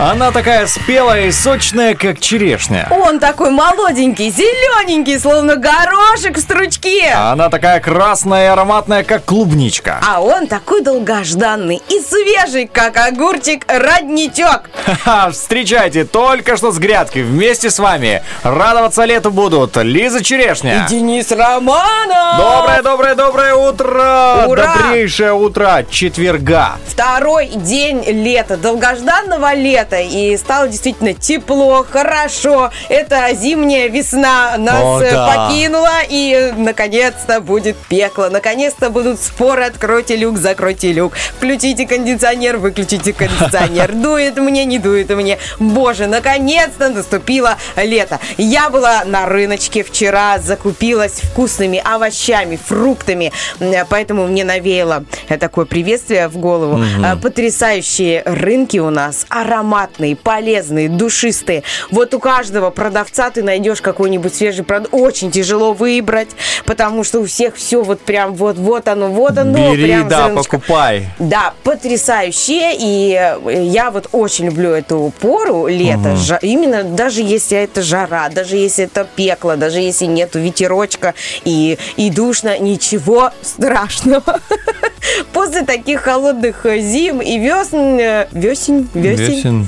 Она такая спелая и сочная, как черешня. Он такой молоденький, зелененький, словно горошек в стручке. А она такая красная и ароматная, как клубничка. А он такой долгожданный и свежий, как огурчик родничок. Ха-ха, встречайте, только что с грядки вместе с вами. Радоваться лету будут Лиза Черешня. И Денис Романов. Доброе, доброе, доброе утро! Ура! Добрейшее утро четверга. Второй день лета, долгожданного лета. И стало действительно тепло, хорошо. Это зимняя весна нас О, э, да. покинула. И наконец-то будет пекло. Наконец-то будут споры. Откройте люк, закройте люк. Включите кондиционер, выключите кондиционер. Дует мне, не дует мне. Боже, наконец-то наступило лето. Я была на рыночке вчера, закупилась вкусными овощами, фруктами. Поэтому мне навеяло такое приветствие в голову. Э, Потрясающие рынки у нас, ароматные, полезные, душистые. Вот у каждого продавца ты найдешь какой-нибудь свежий продукт. Очень тяжело выбрать, потому что у всех все вот прям вот, вот оно, вот оно. Бери, прям да, покупай. Да, потрясающие. И э, я вот очень люблю эту пору лета. Жа- именно даже если это жара, даже если это пекло, даже если нету ветерочка и, и душно, ничего страшного. После таких холодных э, зим и весен, весен, весен, Весен.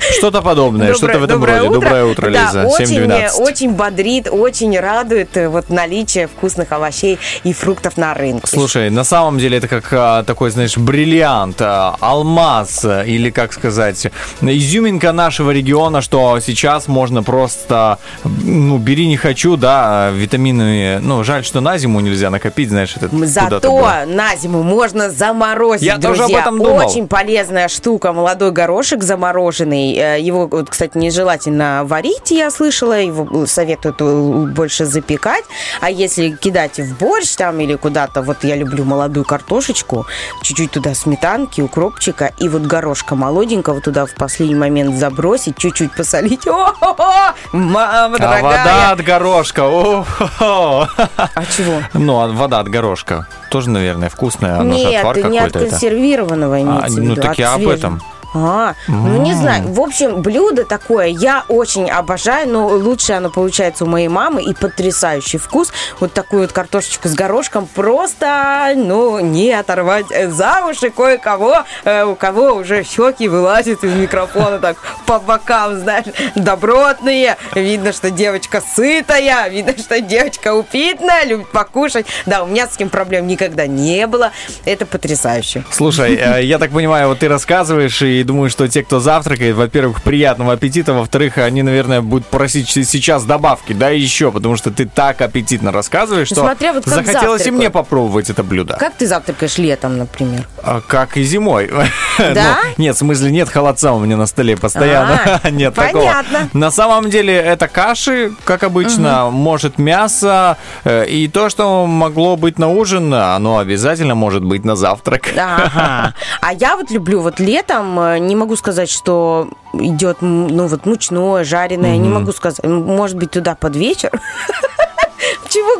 Что-то подобное, что-то в этом доброе роде. Доброе утро, Да, Лиза. очень, э, 7.12. очень бодрит, очень радует э, вот наличие вкусных овощей и фруктов на рынке. Слушай, на самом деле это как а, такой, знаешь, бриллиант, а, алмаз, а, или, как сказать, изюминка нашего региона, что сейчас можно просто, ну, бери не хочу, да, витамины, ну, жаль, что на зиму нельзя накопить, знаешь, это куда-то Зато на зиму можно заморозить, Я тоже друзья. об этом думал. Очень полезная штука. Молодой горошек замороженный. Э, Его, кстати, нежелательно варить, я слышала. Его советуют э, больше запекать. А если кидать в борщ там или куда-то, вот я люблю молодую картошечку, чуть-чуть туда сметанки, укропчика и вот горошка молоденького туда в последний момент забросить, чуть-чуть посолить. О-хо-хо! Мама А дорогая! вода от горошка, о-хо-хо. А чего? Ну, а вода от горошка тоже, наверное, вкусная, оно же Нет, отвар не от консервированного А, ну, виду, так я об этом. А, ну не знаю. В общем, блюдо такое я очень обожаю, но лучше оно получается у моей мамы и потрясающий вкус. Вот такую вот картошечку с горошком просто, ну, не оторвать за уши кое-кого, э, у кого уже щеки вылазят из микрофона так по бокам, знаешь, добротные. Видно, что девочка сытая, видно, что девочка упитанная, любит покушать. Да, у меня с этим проблем никогда не было. Это потрясающе. Слушай, э, я так понимаю, вот ты рассказываешь и думаю, что те, кто завтракает, во-первых, приятного аппетита, во-вторых, они, наверное, будут просить сейчас добавки, да, еще, потому что ты так аппетитно рассказываешь, что Смотря вот захотелось и мне попробовать это блюдо. Как ты завтракаешь летом, например? А, Как и зимой. Да? Ну, нет, в смысле, нет холодца у меня на столе постоянно. А, нет понятно. такого. На самом деле это каши, как обычно, может мясо, э, и то, что могло быть на ужин, оно обязательно может быть на завтрак. Ага. А я вот люблю вот летом, э, не могу сказать, что идет, ну вот мучное, жареное, не могу сказать, может быть туда под вечер.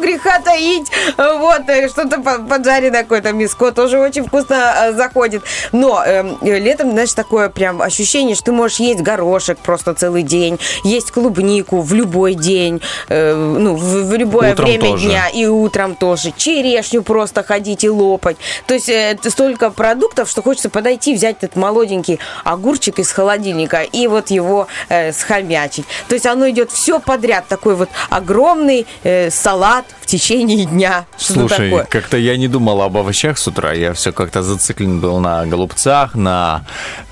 Греха таить? Вот, э, что-то по- поджаренное какое-то миско тоже очень вкусно э, заходит. Но эм, э, летом, знаешь, такое прям ощущение, что ты можешь есть горошек просто целый день, есть клубнику в любой день, э, ну, в, в любое Утром время тоже. дня и утром тоже. Черешню просто ходить и лопать. То есть э, столько продуктов, что хочется подойти, взять этот молоденький огурчик из холодильника и вот его э, схомячить. То есть оно идет все подряд. Такой вот огромный э, салат в течение дня. Что Слушай, как-то я не думал об овощах с утра. Я все как-то зациклен был на голубцах, на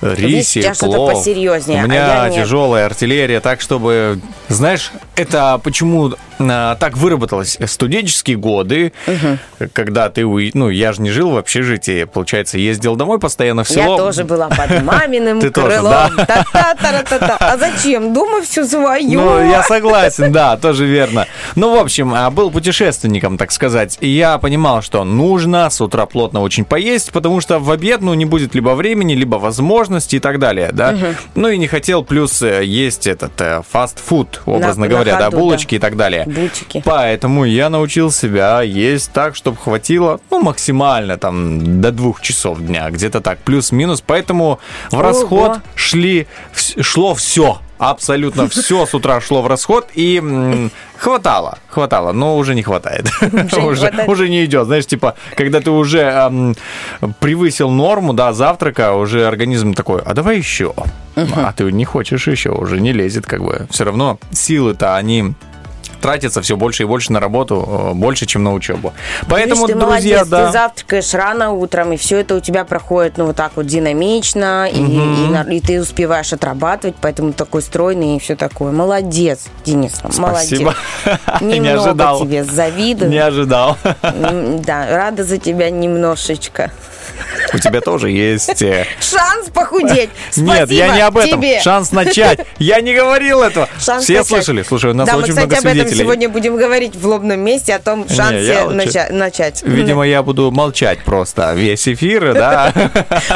э, рисе, что-то плов. посерьезнее, У а меня я нет. тяжелая артиллерия, так чтобы... Знаешь, это почему а, так выработалось? Студенческие годы, когда ты... уй- Ну, я же не жил в общежитии, получается, ездил домой постоянно в Я село. тоже была под маминым Ты тоже, крылом. да? Та-та-та-та-та. А зачем? Дома все свое. Ну, я согласен, да, тоже верно. Ну, в общем, а, был путешественником, так сказать. И я понимал, что нужно с утра плотно очень поесть, потому что в обед, ну, не будет либо времени, либо возможности и так далее, да. Ну, и не хотел плюс э, есть этот э, фастфуд, образно на говоря, да, ходу, булочки и так далее. Бутики. Поэтому я научил себя есть так, чтобы хватило, ну, максимально там до двух часов дня, где-то так, плюс-минус. Поэтому в Ого. расход шли, шло все. Абсолютно все с утра шло в расход и м, хватало, хватало, но уже не хватает. не Уже хватает. уже не идет. Знаешь, типа, когда ты уже ам, превысил норму, да, завтрака, уже организм такой, а давай еще. А ты не хочешь еще, уже не лезет, как бы. Все равно силы-то они тратятся все больше и больше на работу, э, больше, чем на учебу. Поэтому, Видишь, ты друзья, молодец, да. ты завтракаешь рано утром, и все это у тебя проходит, ну, вот так вот динамично, и, и на- и ты успеваешь отрабатывать, поэтому такой стройный и все такое. Молодец, Денис, Спасибо. молодец. Не Немного ожидал. тебе завидую. Не ожидал. Да, рада за тебя немножечко. У тебя тоже есть... э, Шанс похудеть. Нет, я не об этом. Шанс начать. Я не говорил этого. Все слышали? Слушай, у нас да, мы, очень кстати, много об этом свидетелей. сегодня будем говорить в лобном месте, о том шансе начать. Видимо, я буду молчать просто весь эфир, да.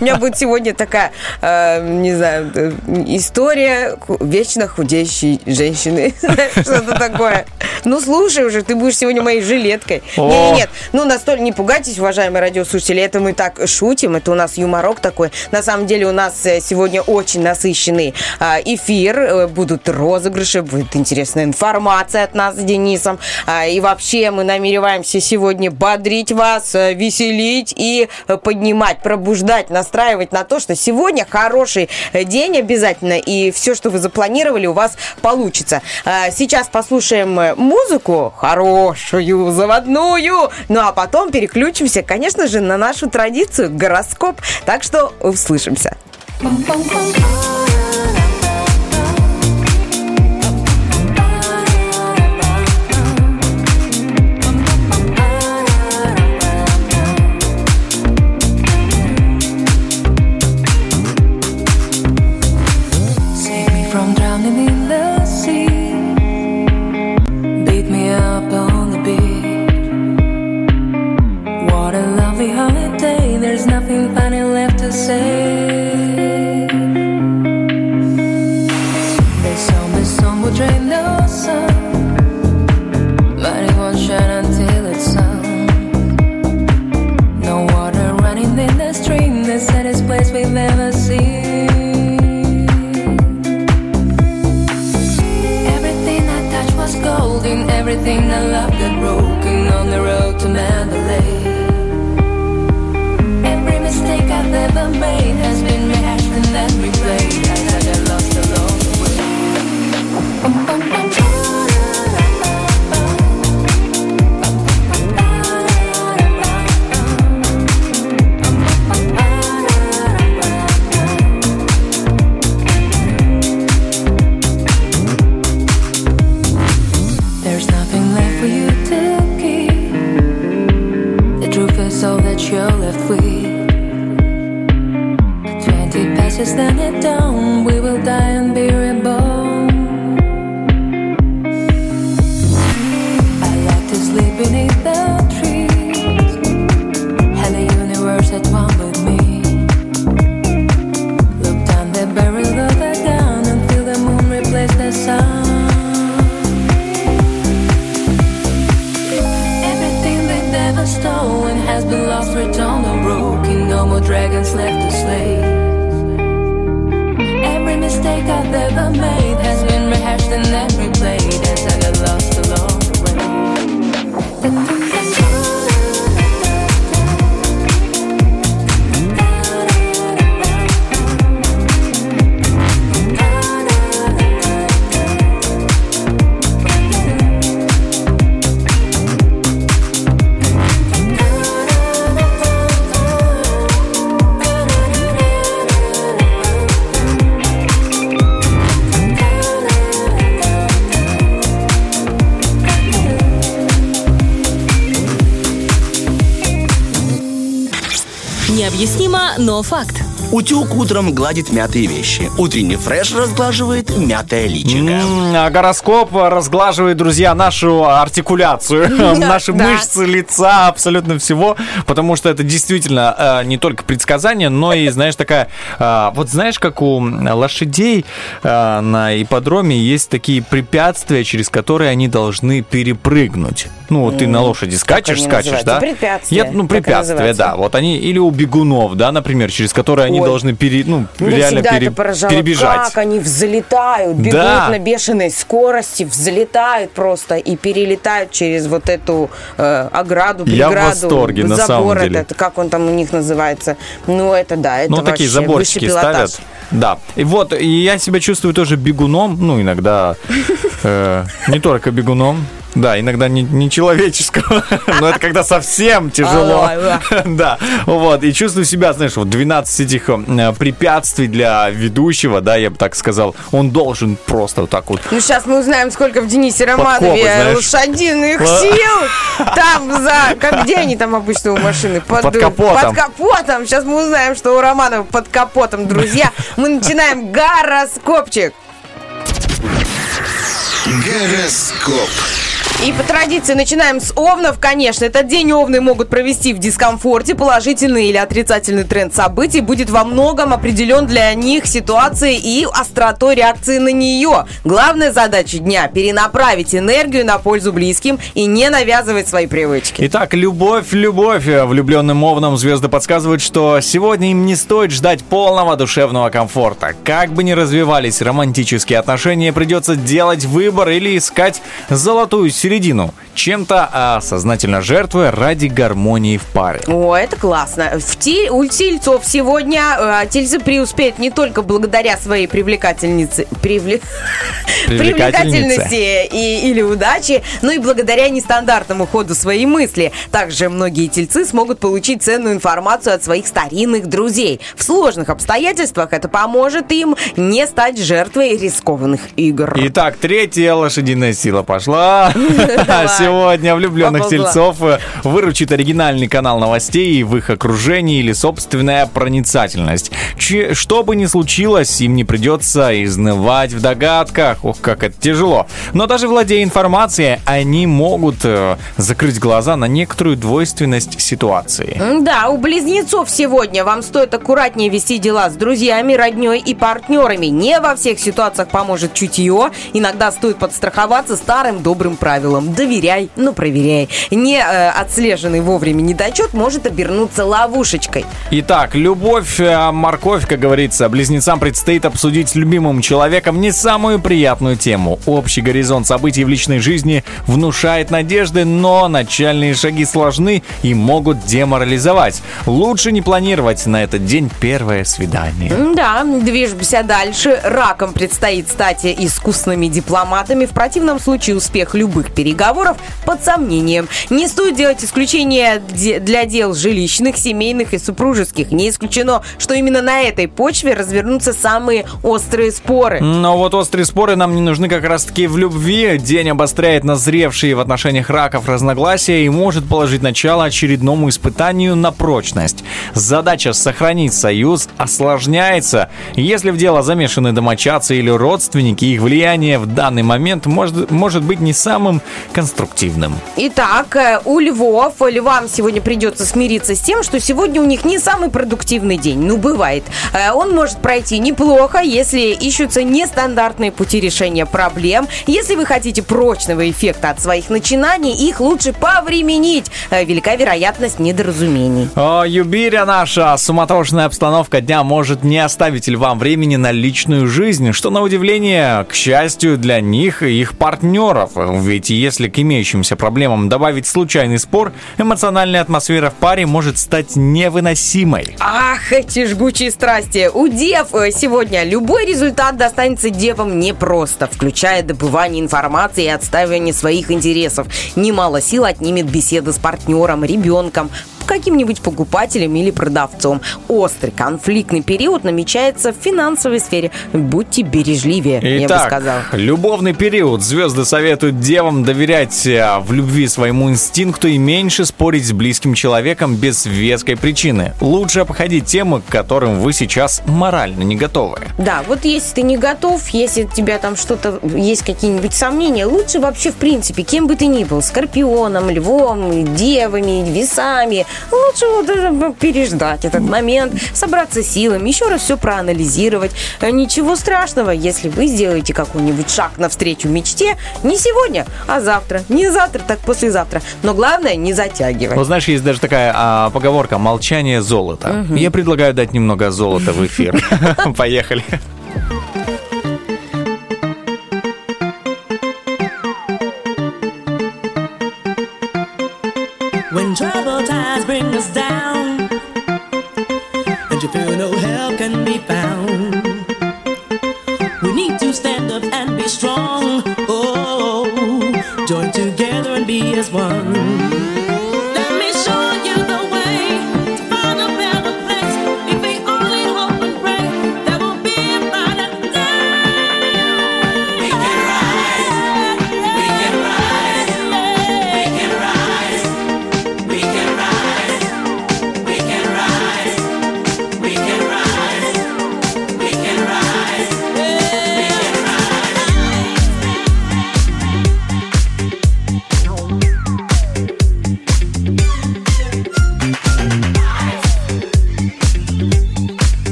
У меня будет сегодня такая, э, не знаю, э, история вечно худеющей женщины. Что-то такое. Ну, слушай уже, ты будешь сегодня моей жилеткой. Нет, нет, ну, настолько не пугайтесь, уважаемые радиослушатели, это мы так шутим, это у нас юморок такой. На самом деле у нас э, сегодня очень насыщенный а, эфир, э, будут розыгрыши, будет интересная информация от нас с Денисом. А, И вообще мы намереваемся сегодня бодрить вас, э, веселить и поднимать, пробуждать, настраивать на то, что сегодня хороший день обязательно, и все, что вы запланировали, у вас получится. А, Сейчас послушаем музыку хорошую, заводную, ну а потом переключимся, конечно же, на нашу традицию гороскоп. Так что услышимся. Save утром гладит мятые вещи. Утренний фреш разглаживает мятое личико. А гороскоп разглаживает, друзья, нашу артикуляцию, наши мышцы лица, абсолютно всего, потому что это действительно э, не только предсказание, но и, знаешь, такая... э, вот знаешь, как у лошадей э, на ипподроме есть такие препятствия, через которые они должны перепрыгнуть. Ну, ты на лошади скачешь, скачешь, да? Препятствия. Я- ну, препятствия, да. Вот они, или у бегунов, да, например, через которые они Ой. должны пере, ну, Меня реально пере- перебежать. как они взлетают, бегут Да. на бешеной скорости, взлетают просто и перелетают через вот эту э, ограду, Я в преграду, восторге, на забор самом деле. этот, как он там у них называется. Ну, это да, это Ну, такие заборчики ставят. Да. И вот, и я себя чувствую тоже бегуном, ну, иногда э, не только бегуном, да, иногда не, не человеческого, но это когда совсем тяжело. Да, вот, и чувствую себя, знаешь, вот 12 этих э, препятствий для ведущего, да, я бы так сказал, он должен просто вот так вот Ну, сейчас мы узнаем, сколько в Денисе Романове лошадиных сил. Там за... Как, где они там обычно у машины? Под капотом. Под капотом. Сейчас мы узнаем, что у Романова под капотом, друзья. Мы начинаем гороскопчик. Гороскоп. И по традиции начинаем с овнов, конечно. Этот день овны могут провести в дискомфорте. Положительный или отрицательный тренд событий будет во многом определен для них ситуацией и остротой реакции на нее. Главная задача дня – перенаправить энергию на пользу близким и не навязывать свои привычки. Итак, любовь, любовь. Влюбленным овнам звезды подсказывают, что сегодня им не стоит ждать полного душевного комфорта. Как бы ни развивались романтические отношения, придется делать выбор или искать золотую середину, середину чем-то а, сознательно жертвуя ради гармонии в паре. О, это классно. В те- у тельцов сегодня э, тельцы преуспеют не только благодаря своей привлекательнице, привле- привлекательности и, или удаче, но и благодаря нестандартному ходу своей мысли. Также многие тельцы смогут получить ценную информацию от своих старинных друзей. В сложных обстоятельствах это поможет им не стать жертвой рискованных игр. Итак, третья лошадиная сила пошла. Сегодня влюбленных Поползла. выручит оригинальный канал новостей в их окружении или собственная проницательность. Че- что бы ни случилось, им не придется изнывать в догадках. Ох, как это тяжело. Но даже владея информацией, они могут э, закрыть глаза на некоторую двойственность ситуации. Да, у близнецов сегодня вам стоит аккуратнее вести дела с друзьями, родней и партнерами. Не во всех ситуациях поможет чутье. Иногда стоит подстраховаться старым добрым правилом. Доверяй, но проверяй. Не э, отслеженный вовремя недочет может обернуться ловушечкой. Итак, любовь, э, морковь, как говорится, близнецам предстоит обсудить с любимым человеком не самую приятную тему. Общий горизонт событий в личной жизни внушает надежды, но начальные шаги сложны и могут деморализовать. Лучше не планировать на этот день первое свидание. Да, движемся дальше. Раком предстоит стать искусными дипломатами. В противном случае успех любых переговоров под сомнением. Не стоит делать исключения для дел жилищных, семейных и супружеских. Не исключено, что именно на этой почве развернутся самые острые споры. Но вот острые споры нам не нужны как раз-таки в любви. День обостряет назревшие в отношениях раков разногласия и может положить начало очередному испытанию на прочность. Задача сохранить союз осложняется. Если в дело замешаны домочадцы или родственники, их влияние в данный момент может, может быть не самым конструктивным. Итак, э, у львов, львам сегодня придется смириться с тем, что сегодня у них не самый продуктивный день. Ну, бывает. Э, Он может пройти неплохо, если ищутся нестандартные пути решения проблем. Если вы хотите прочного эффекта от своих начинаний, их лучше повременить. Э, Велика вероятность недоразумений. О, Юбиря наша суматошная обстановка дня может не оставить львам времени на личную жизнь, что на удивление, к счастью для них и их партнеров. Ведь если к имеющимся проблемам добавить случайный спор, эмоциональная атмосфера в паре может стать невыносимой. Ах, эти жгучие страсти. У дев э, сегодня любой результат достанется девам непросто, включая добывание информации и отстаивание своих интересов. Немало сил отнимет беседа с партнером, ребенком, каким-нибудь покупателем или продавцом. Острый конфликтный период намечается в финансовой сфере. Будьте бережливее, я бы Итак, сказала. любовный период. Звезды советуют девам доверять э, в любви своему инстинкту и меньше спорить с близким человеком без веской причины. Лучше обходить темы, к которым вы сейчас морально не готовы. Да, вот если ты не готов, если у тебя там что-то, есть какие-нибудь сомнения, лучше вообще, в принципе, кем бы ты ни был, скорпионом, львом, девами, весами, лучше вот переждать этот момент, собраться силами, еще раз все проанализировать. Э, Ничего страшного, если вы сделаете какой-нибудь шаг навстречу мечте не сегодня, а завтра. Не завтра, так послезавтра. Но главное, не затягивать. Вот знаешь, есть даже такая а, поговорка «молчание золото». Я предлагаю дать немного золота в эфир. Поехали. Down,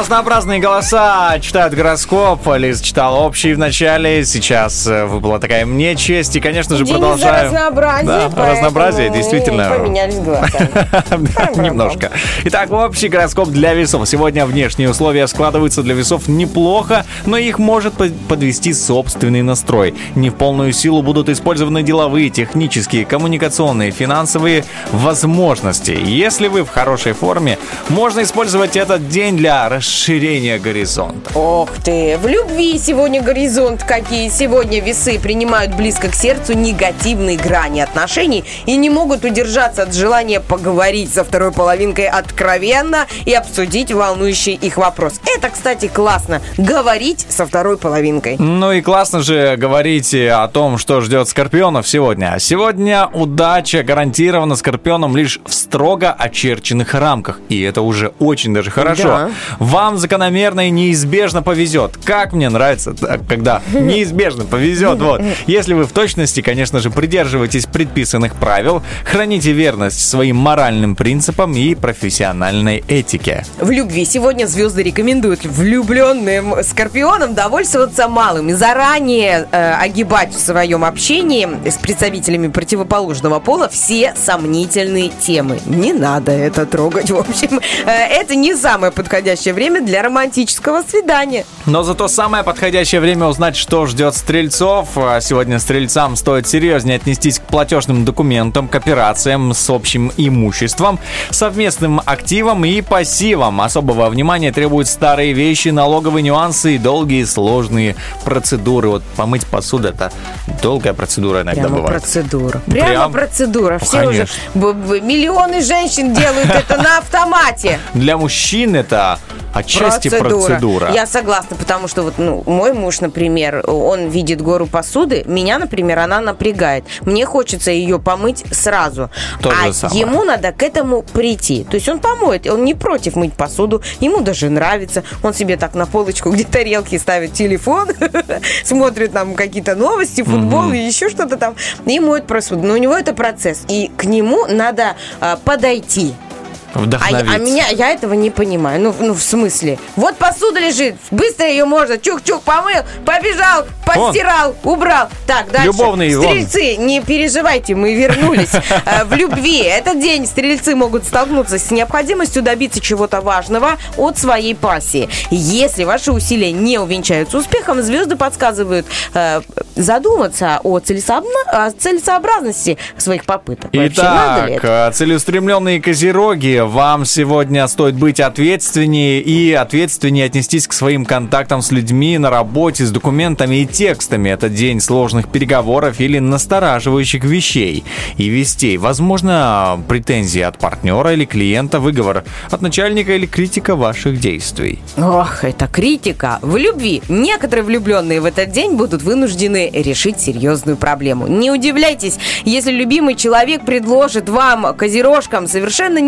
разнообразные голоса читают гороскоп. Лиз читала общий в начале. Сейчас э, выпала такая мне честь. И, конечно же, День из-за продолжаю. разнообразия, Да, разнообразие, действительно. Поменялись голосами. Немножко. Итак, общий гороскоп для весов. Сегодня внешние условия складываются для весов неплохо, но их может под- подвести собственный настрой. Не в полную силу будут использованы деловые, технические, коммуникационные, финансовые возможности. Если вы в хорошей форме, можно использовать этот день для для расширения горизонта. Ох ты, в любви сегодня горизонт какие. Сегодня весы принимают близко к сердцу негативные грани отношений и не могут удержаться от желания поговорить со второй половинкой откровенно и обсудить волнующий их вопрос. Это, кстати, классно. Говорить со второй половинкой. Ну и классно же говорить о том, что ждет скорпионов сегодня. Сегодня удача гарантирована скорпионам лишь в строго очерченных рамках. И это уже очень даже хорошо. Да. Вам закономерно и неизбежно повезет. Как мне нравится, когда неизбежно повезет. Вот. Если вы в точности, конечно же, придерживаетесь предписанных правил, храните верность своим моральным принципам и профессиональной этике. В любви сегодня звезды рекомендуют влюбленным скорпионам довольствоваться малым и заранее э, огибать в своем общении с представителями противоположного пола все сомнительные темы. Не надо это трогать, в общем. Э, это не самое подходящее время для романтического свидания. Но зато самое подходящее время узнать, что ждет стрельцов. А Сегодня стрельцам стоит серьезнее отнестись к платежным документам, к операциям с общим имуществом, совместным активам и пассивам. Особого внимания требуют старые вещи, налоговые нюансы и долгие сложные процедуры. Вот помыть посуду это долгая процедура иногда Прямо бывает. процедура. Прямо Прям? процедура. Все уже конечно. б- миллионы женщин делают это на автомате. Для мужчин это отчасти процедура. Я согласна, потому что вот ну, мой муж, например, он видит гору посуды, меня, например, она напрягает. Мне хочется ее помыть сразу. То а самое. ему надо к этому прийти. То есть он помоет, он не против мыть посуду, ему даже нравится. Он себе так на полочку, где тарелки ставит телефон, смотрит там какие-то новости, футбол и еще что-то там, и моет посуду. Но у него это процесс. И к нему надо а, подойти. А, Вдохновить. а меня, я этого не понимаю. Ну, ну, в смысле? Вот посуда лежит, быстро ее можно, чук-чук, помыл, побежал, постирал, убрал. Так, дальше. Любовный, вон. Стрельцы, не переживайте, мы вернулись. Э, В любви этот день стрельцы могут столкнуться с необходимостью добиться чего-то важного от своей пассии. Если ваши усилия не увенчаются успехом, звезды подсказывают э, задуматься о, целесообразности своих попыток. Итак, целеустремленные козероги, вам сегодня стоит быть ответственнее и ответственнее отнестись к своим контактам с людьми на работе, с документами и текстами. Это день сложных переговоров или настораживающих вещей и вестей. Возможно, претензии от партнера или клиента, выговор от начальника или критика ваших действий. Ох, это критика. В любви некоторые влюбленные в этот день будут вынуждены решить серьезную проблему. Не удивляйтесь, если любимый человек предложит вам, козерожкам, совершенно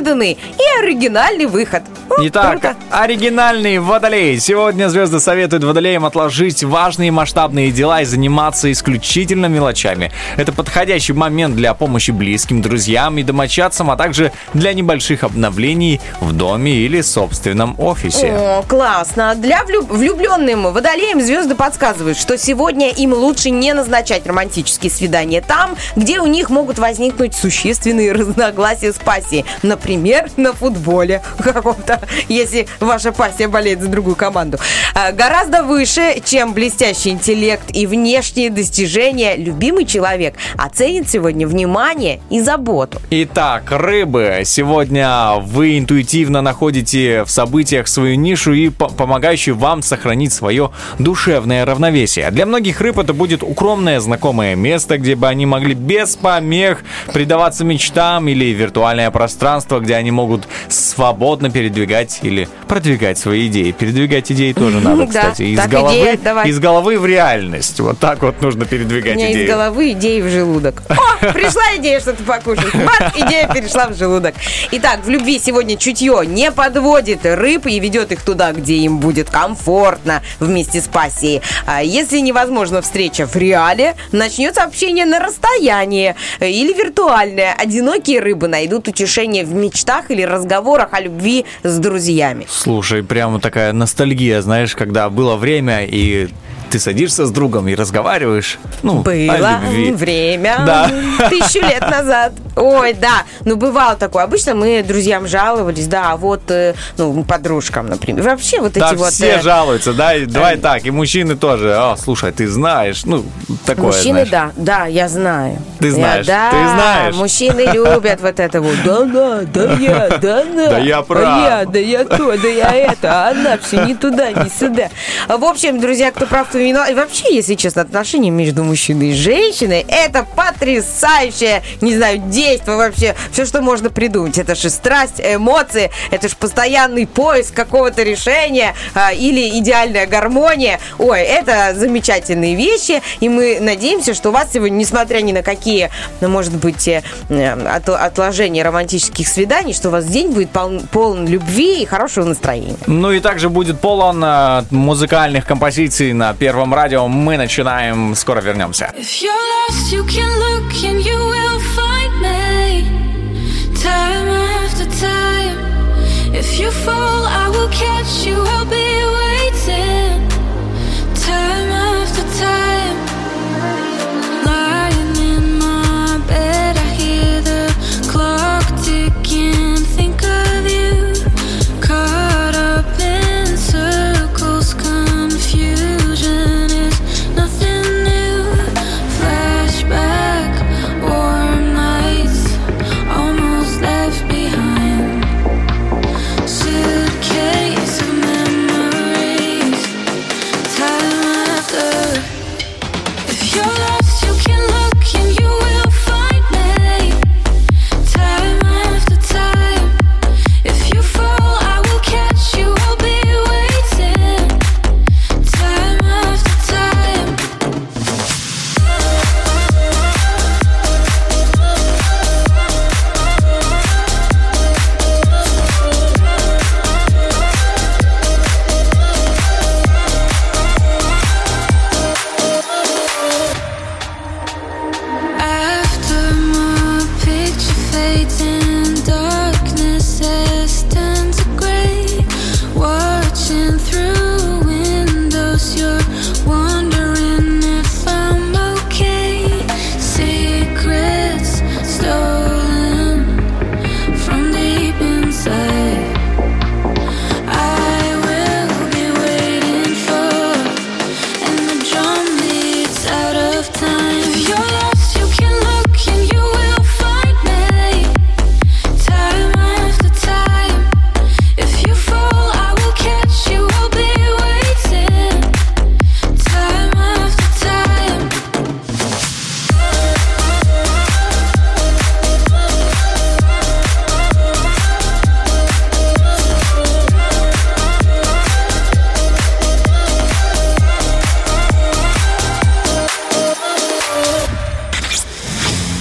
неожиданный и оригинальный выход. Итак, круто. оригинальный водолей. Сегодня звезды советуют водолеям отложить важные масштабные дела и заниматься исключительно мелочами. Это подходящий момент для помощи близким, друзьям и домочадцам, а также для небольших обновлений в доме или собственном офисе. О, классно. Для влюб- влюбленным водолеям звезды подсказывают, что сегодня им лучше не назначать романтические свидания там, где у них могут возникнуть существенные разногласия с пассией. Например, на футболе каком-то, если ваша пассия болеет за другую команду. А, Гораздо выше, чем блестящий интеллект и внешние достижения, любимый человек оценит сегодня внимание и заботу. Итак, рыбы, сегодня вы интуитивно находите в событиях свою нишу и по- помогающую вам сохранить свое душевное равновесие. Для многих рыб это будет укромное знакомое место, где бы они могли без помех предаваться мечтам или виртуальное пространство, где они могут свободно передвигать или продвигать свои идеи. Передвигать идеи тоже надо, кстати. Из головы, из головы в реальность. Вот так вот нужно передвигать идеи. из головы идеи в желудок. О, пришла идея что-то покушать. Бац, идея перешла в желудок. Итак, в любви сегодня чутье не подводит рыб и ведет их туда, где им будет комфортно вместе с пассией. А если невозможна встреча в реале, начнется общение на расстоянии или виртуальное. Одинокие рыбы найдут утешение в мечтах или разговорах о любви с друзьями. Слушай, прямо такая ностальгия, знаешь, когда было время, и ты садишься с другом и разговариваешь, ну, Было время Да. тысячу лет назад. Ой, да. Ну, бывало такое. Обычно мы друзьям жаловались, да, вот, э, ну, подружкам, например. Вообще вот Да, эти вот... все э, жалуются, да, и давай так, и мужчины тоже. О, слушай, ты знаешь, ну, такое, Мужчины, знаешь. да, да, я знаю. Ты Я- знаешь, да, ты знаешь. мужчины любят вот это вот. Да, да, да я, да, да. Да я прав. А я, да я то, да я это, а она все не туда, не сюда. А, В общем, друзья, кто прав, кто виноват. И вообще, если честно, отношения между мужчиной и женщиной, это потрясающее, не знаю, действие вообще. Все, что можно придумать. Это же страсть, эмоции, это же постоянный поиск какого-то решения а, или идеальная гармония. Ой, это замечательные вещи, и мы надеемся, что у вас сегодня, несмотря ни на какие, ну, может быть, э, э, от- отложения романтических свиданий, что у вас день будет полн, полон любви и хорошего настроения. Ну и также будет полон э, музыкальных композиций на Первом радио. Мы начинаем, скоро вернемся. If you fall, I will catch you. I'll be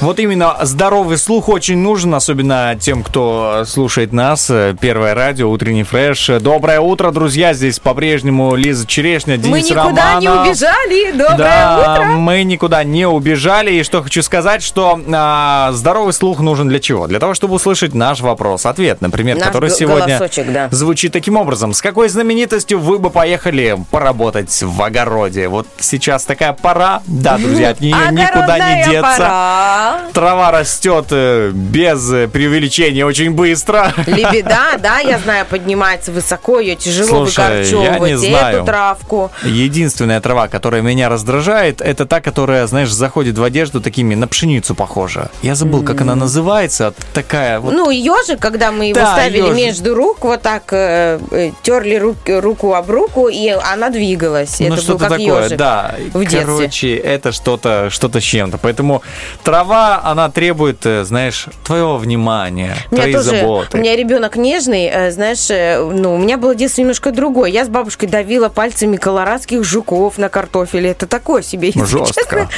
Вот именно здоровый слух очень нужен, особенно тем, кто слушает нас. Первое радио, утренний фреш. Доброе утро, друзья. Здесь по-прежнему Лиза Черешня, Денис мы никуда не Романов. убежали. Доброе да, утро. мы никуда не убежали. И что хочу сказать, что а, здоровый слух нужен для чего? Для того, чтобы услышать наш вопрос, ответ, например, Наш который сегодня да. звучит таким образом. С какой знаменитостью вы бы поехали поработать в огороде? Вот сейчас такая пора. Да, друзья, от нее никуда не деться. пора. Трава растет э, без э, преувеличения очень быстро. Лебеда, да, я знаю, поднимается высоко, ее тяжело Слушай, я не выкорчевывать. знаю. Эту травку. Единственная трава, которая меня раздражает, это та, которая, знаешь, заходит в одежду такими на пшеницу похожа. Я забыл, как она называется. Такая вот. Ну, ежик, когда мы его Да, ставили между рук, вот так э, терли рук- руку об руку, и она двигалась. ну, Это что-то такое, ежик. да. в детстве. Короче, это что-то что с чем-то. Поэтому трава, она требует, э, знаешь, твоего внимания, У меня твоей тоже, заботы. у меня ребенок нежный, э, знаешь, э, ну, у меня было детство немножко другое. Я с бабушкой давила пальцами колорадских жуков на картофеле. Это такое себе, Жестко.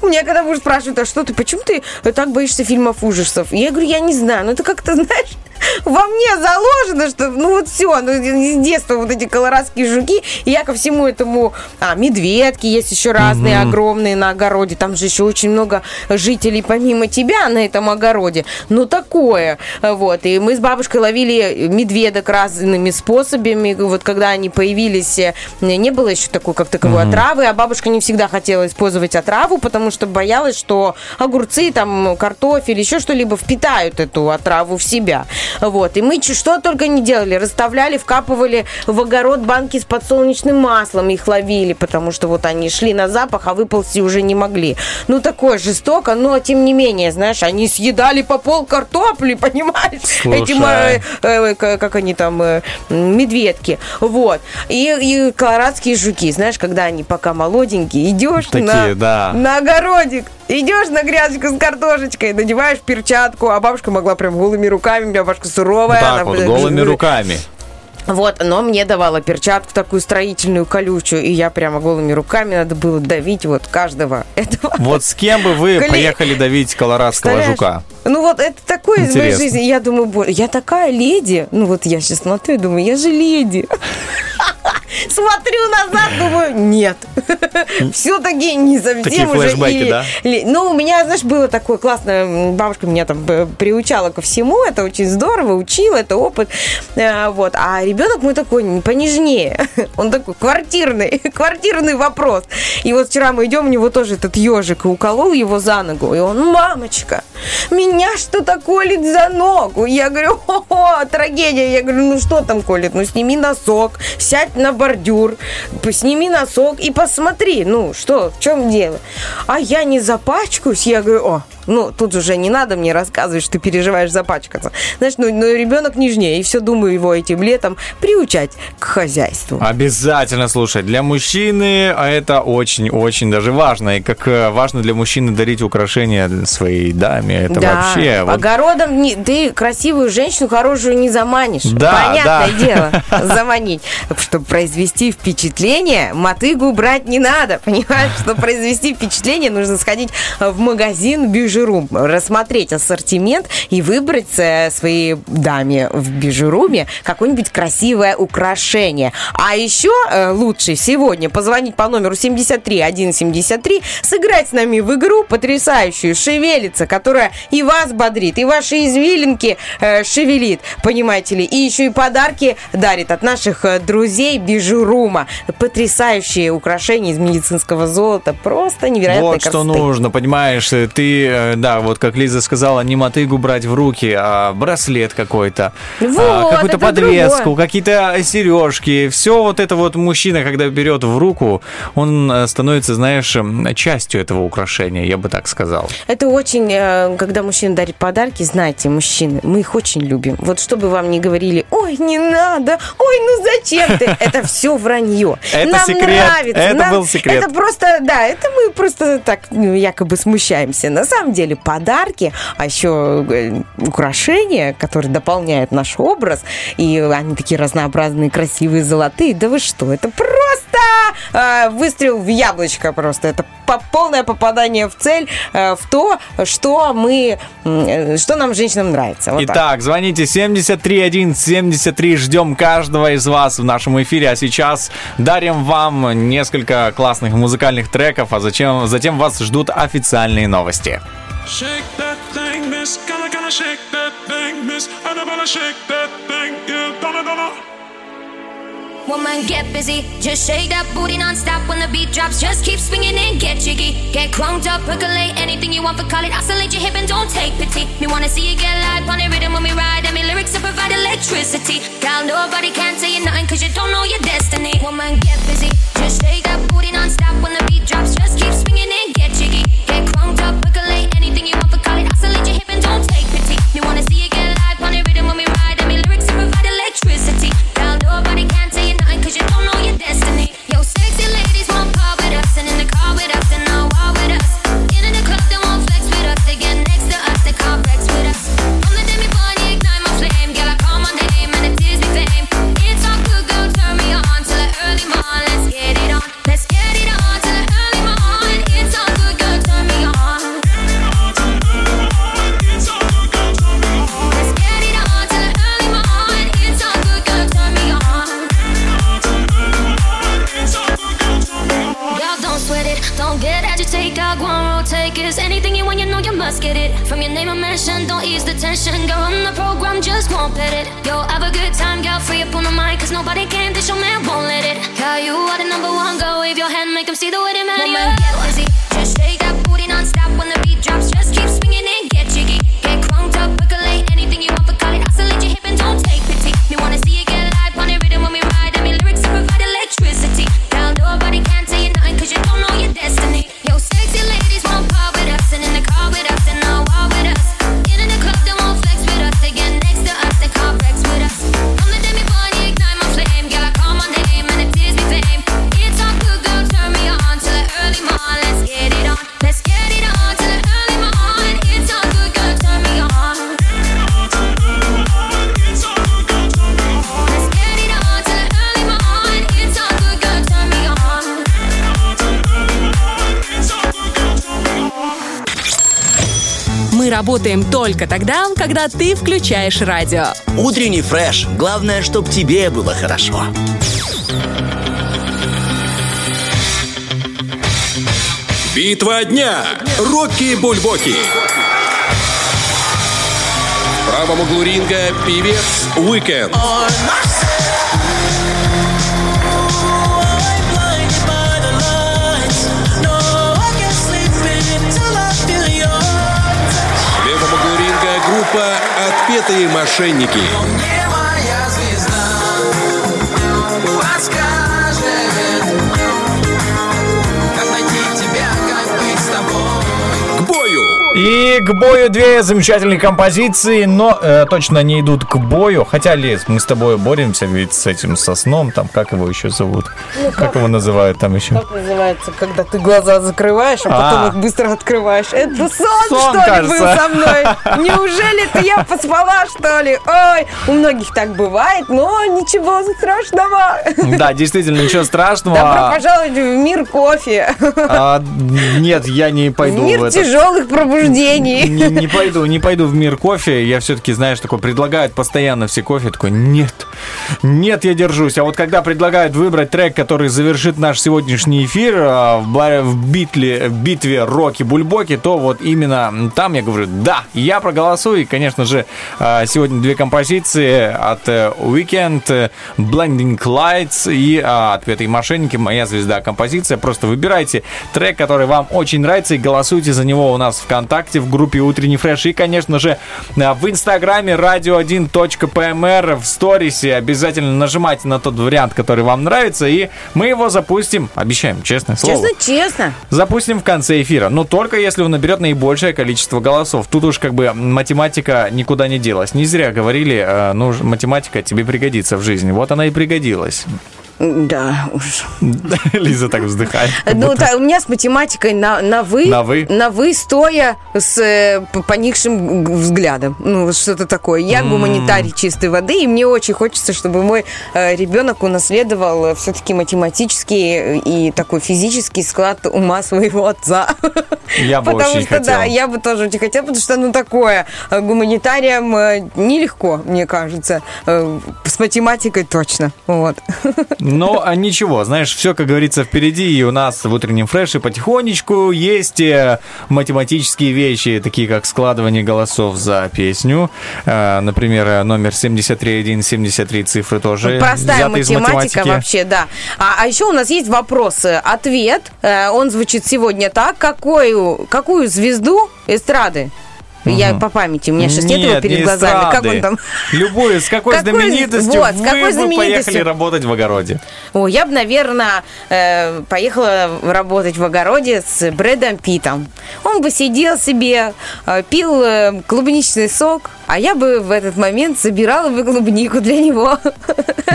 У меня когда муж спрашивает, а что ты, почему ты так боишься фильмов ужасов? Я говорю, я не знаю, ну это как-то, знаешь, во мне заложено, что ну вот все, ну из детства вот эти колорадские жуки, и я ко всему этому, а, медведки есть еще разные, огромные на огороде, там же еще очень много жителей помимо тебя на этом огороде, ну такое, вот, и мы с бабушкой ловили медведок разными способами, вот когда они появились, э, не было еще такой, как таковой отравы, а бабушка не всегда хотела использовать отраву, потому что боялась, что огурцы, там, картофель, еще что-либо впитают эту отраву в себя. Вот. И мы что только не делали. Расставляли, вкапывали в огород банки с подсолнечным маслом, их ловили, потому что вот они шли на запах, а выползти уже не могли. Ну, такое жестоко, но тем не менее, знаешь, они съедали по пол картопли, понимаешь? Слушай. Эти, э, к- как они там, э, медведки. Вот. И, и колорадские жуки, знаешь, когда они пока молоденькие, идешь Такие, на, да. на огородик, идешь на грядочку с картошечкой, надеваешь перчатку, а бабушка могла прям голыми руками, у меня бабушка суровая. Так она- вот, голыми руками. Вот, но мне давала перчатку такую строительную, колючую, и я прямо голыми руками надо было давить вот каждого этого. Вот с кем бы вы Коле- поехали давить колорадского жука? Ну вот это такое из моей Интересно. жизни. Я думаю, я такая леди. Ну вот я сейчас смотрю и думаю, я же леди. Смотрю назад, думаю, нет. Все-таки не совсем Такие уже. флешбеки, и да? Ну, у меня, знаешь, было такое классное, бабушка меня там э, приучала ко всему, это очень здорово, учила, это опыт. Э, Вот. А ребенок мой такой понежнее. Он такой квартирный, квартирный вопрос. И вот вчера мы идем, у него тоже этот ежик, уколол его за ногу. И он, мамочка, меня что-то колет за ногу. Я говорю, о, трагедия. Я говорю, ну что там колет? Ну сними носок, сядь на бордюр, сними носок и посмотри, ну что, в чем дело? А я не запачкаюсь. Я говорю, о, ну, тут уже не надо мне рассказывать, что ты переживаешь запачкаться. Знаешь, ну, ну ребенок нежнее, и все думаю его этим летом приучать к хозяйству. Обязательно, слушай, для мужчины а это очень-очень даже важно. И как э, важно для мужчины дарить украшения своей даме, это да, вообще... вот огородом не- ты красивую женщину хорошую не заманишь. Да, Понятное да. дело, заманить. Чтобы произвести впечатление, мотыгу брать не надо, понимаешь? Чтобы произвести впечатление, нужно сходить в магазин Бижурум, рассмотреть ассортимент и выбрать э, своей даме в Бижуруме какое-нибудь красивое украшение. А еще э, лучше сегодня позвонить по номеру 73 173, сыграть с нами в игру потрясающую «Шевелится», которая и вас бодрит, и ваши извилинки э, шевелит, понимаете ли, и еще и подарки дарит от наших друзей Бижурума. Потрясающие украшения из медицинского золота, просто невероятной Вот что нужно, понимаешь, ты, э, да, вот как Лиза сказала, не мотыгу брать в руки, а браслет какой-то, а, Вот, какую-то это подвеску, какие-то сережки, все вот это вот мужчина, когда берет в руку, он э, становится, знаешь, м, частью этого украшения, я бы так сказал. Это очень, э, когда мужчина дарит подарки, знаете, мужчины, мы их очень любим. Вот чтобы вам не говорили, ой, не надо, ой, ну зачем ты? Это все вранье. Это нам секрет. нравится. Это нам- был секрет. Это просто, да, это мы просто так ну, якобы смущаемся. На самом деле подарки, а еще э, украшения, которые дополняют наш образ, и они такие разнообразные, красивые, золотые. Да вы что, это просто э, выстрел в яблочко просто. Это по- полное попадание в цель, э, в то, что мы, э, что нам, женщинам, нравится. Вот так. Итак, звоните 73173, ждем каждого из вас в нашем эфире, а сейчас дарим вам несколько классных музыкальных треков, а зачем, затем вас ждут официальные новости. Shake that thing, miss. Gonna, gonna shake that thing, miss. I'm gonna shake that thing, yeah. Donna, Donna. Woman, get busy. Just shake that booty non-stop when the beat drops. Just keep swinging and get jiggy. Get crunked up, percolate anything you want for call it. Oscillate your hip and don't take pity. Me wanna see you get live on the rhythm when we ride. And me lyrics to provide electricity. Girl, nobody can tell you nothing cause you don't know your destiny. Woman, get busy. Just shake that booty non-stop when the beat drops. Just keep swinging and get jiggy. So let your hip and don't take pity. You wanna see again? Работаем только тогда, когда ты включаешь радио. Утренний фреш. Главное, чтобы тебе было хорошо. Битва дня. Рокки Бульбоки. В правом углу ринга певец Weeknd. «Отпетые мошенники». К бою! И к бою две замечательные композиции, но э, точно не идут к бою. Хотя, Лиз, мы с тобой боремся ведь с этим сосном, там, как его еще зовут? Как его называют там еще? Как называется, когда ты глаза закрываешь, а потом А. их быстро открываешь? Это сон, Сон, что ли, был со мной? Неужели это я поспала, что ли? Ой, у многих так бывает, но ничего страшного. Да, действительно, ничего страшного. Добро пожаловать в мир кофе. А, нет, я не пойду в Мир тяжелых пробуждений. Не, не пойду, не пойду в мир кофе. Я все-таки, знаешь, такой предлагают постоянно все кофе. Такой, нет, нет, я держусь. А вот когда предлагают выбрать трек, который завершит наш сегодняшний эфир а, в, в битле, в битве Роки Бульбоки, то вот именно там я говорю, да, я проголосую. И, конечно же, а, сегодня две композиции от э, Weekend, э, Blending Lights и а, «Отпетые мошенники», «Моя звезда» композиция. Просто выбирайте трек, который вам очень нравится, и голосуйте за него у нас в ВКонтакте, в группе «Утренний фреш». И, конечно же, в Инстаграме radio1.pmr в сторисе обязательно нажимайте на тот вариант, который вам нравится, и мы его запустим, обещаем, честное слово. Честно, честно. Запустим в конце эфира. Но только если он наберет наибольшее количество голосов. Тут уж как бы математика никуда не делась. Не зря говорили, э, ну, математика тебе пригодится в жизни. Вот она и пригодилась. Да, уж. Лиза так вздыхает. Ну, та- у меня с математикой на, на вы. На «вы»? На вы, стоя с э, поникшим взглядом. Ну, что-то такое. Я гуманитарий чистой воды, и мне очень хочется, чтобы мой э, ребенок унаследовал все-таки математический и такой физический склад ума своего отца. Я бы Потому очень что, да, хотел. я бы тоже очень хотела, потому что, ну, такое, э, гуманитариям э, нелегко, мне кажется. Э, С математикой точно. Вот. Но а, ничего, знаешь, все, как говорится, впереди, и у нас в утреннем фреше потихонечку есть э, математические вещи, такие как складывание голосов за песню. Э, Например, номер 731, 73 цифры тоже Простая математика вообще, да. А, а еще у нас есть вопрос, э, ответ. Э, Он звучит сегодня так. Какую, какую звезду эстрады? Я по памяти, у меня сейчас нет, его перед не глазами. Как эстрады. он там? Любую, с какой Какой- знаменитостью вот, с вы какой знаменитостью? поехали работать в огороде? О, я бы, наверное, э, поехала работать в огороде с Брэдом Питом. Он бы сидел себе, э, пил э, клубничный сок, а я бы в этот момент собирала бы клубнику для него.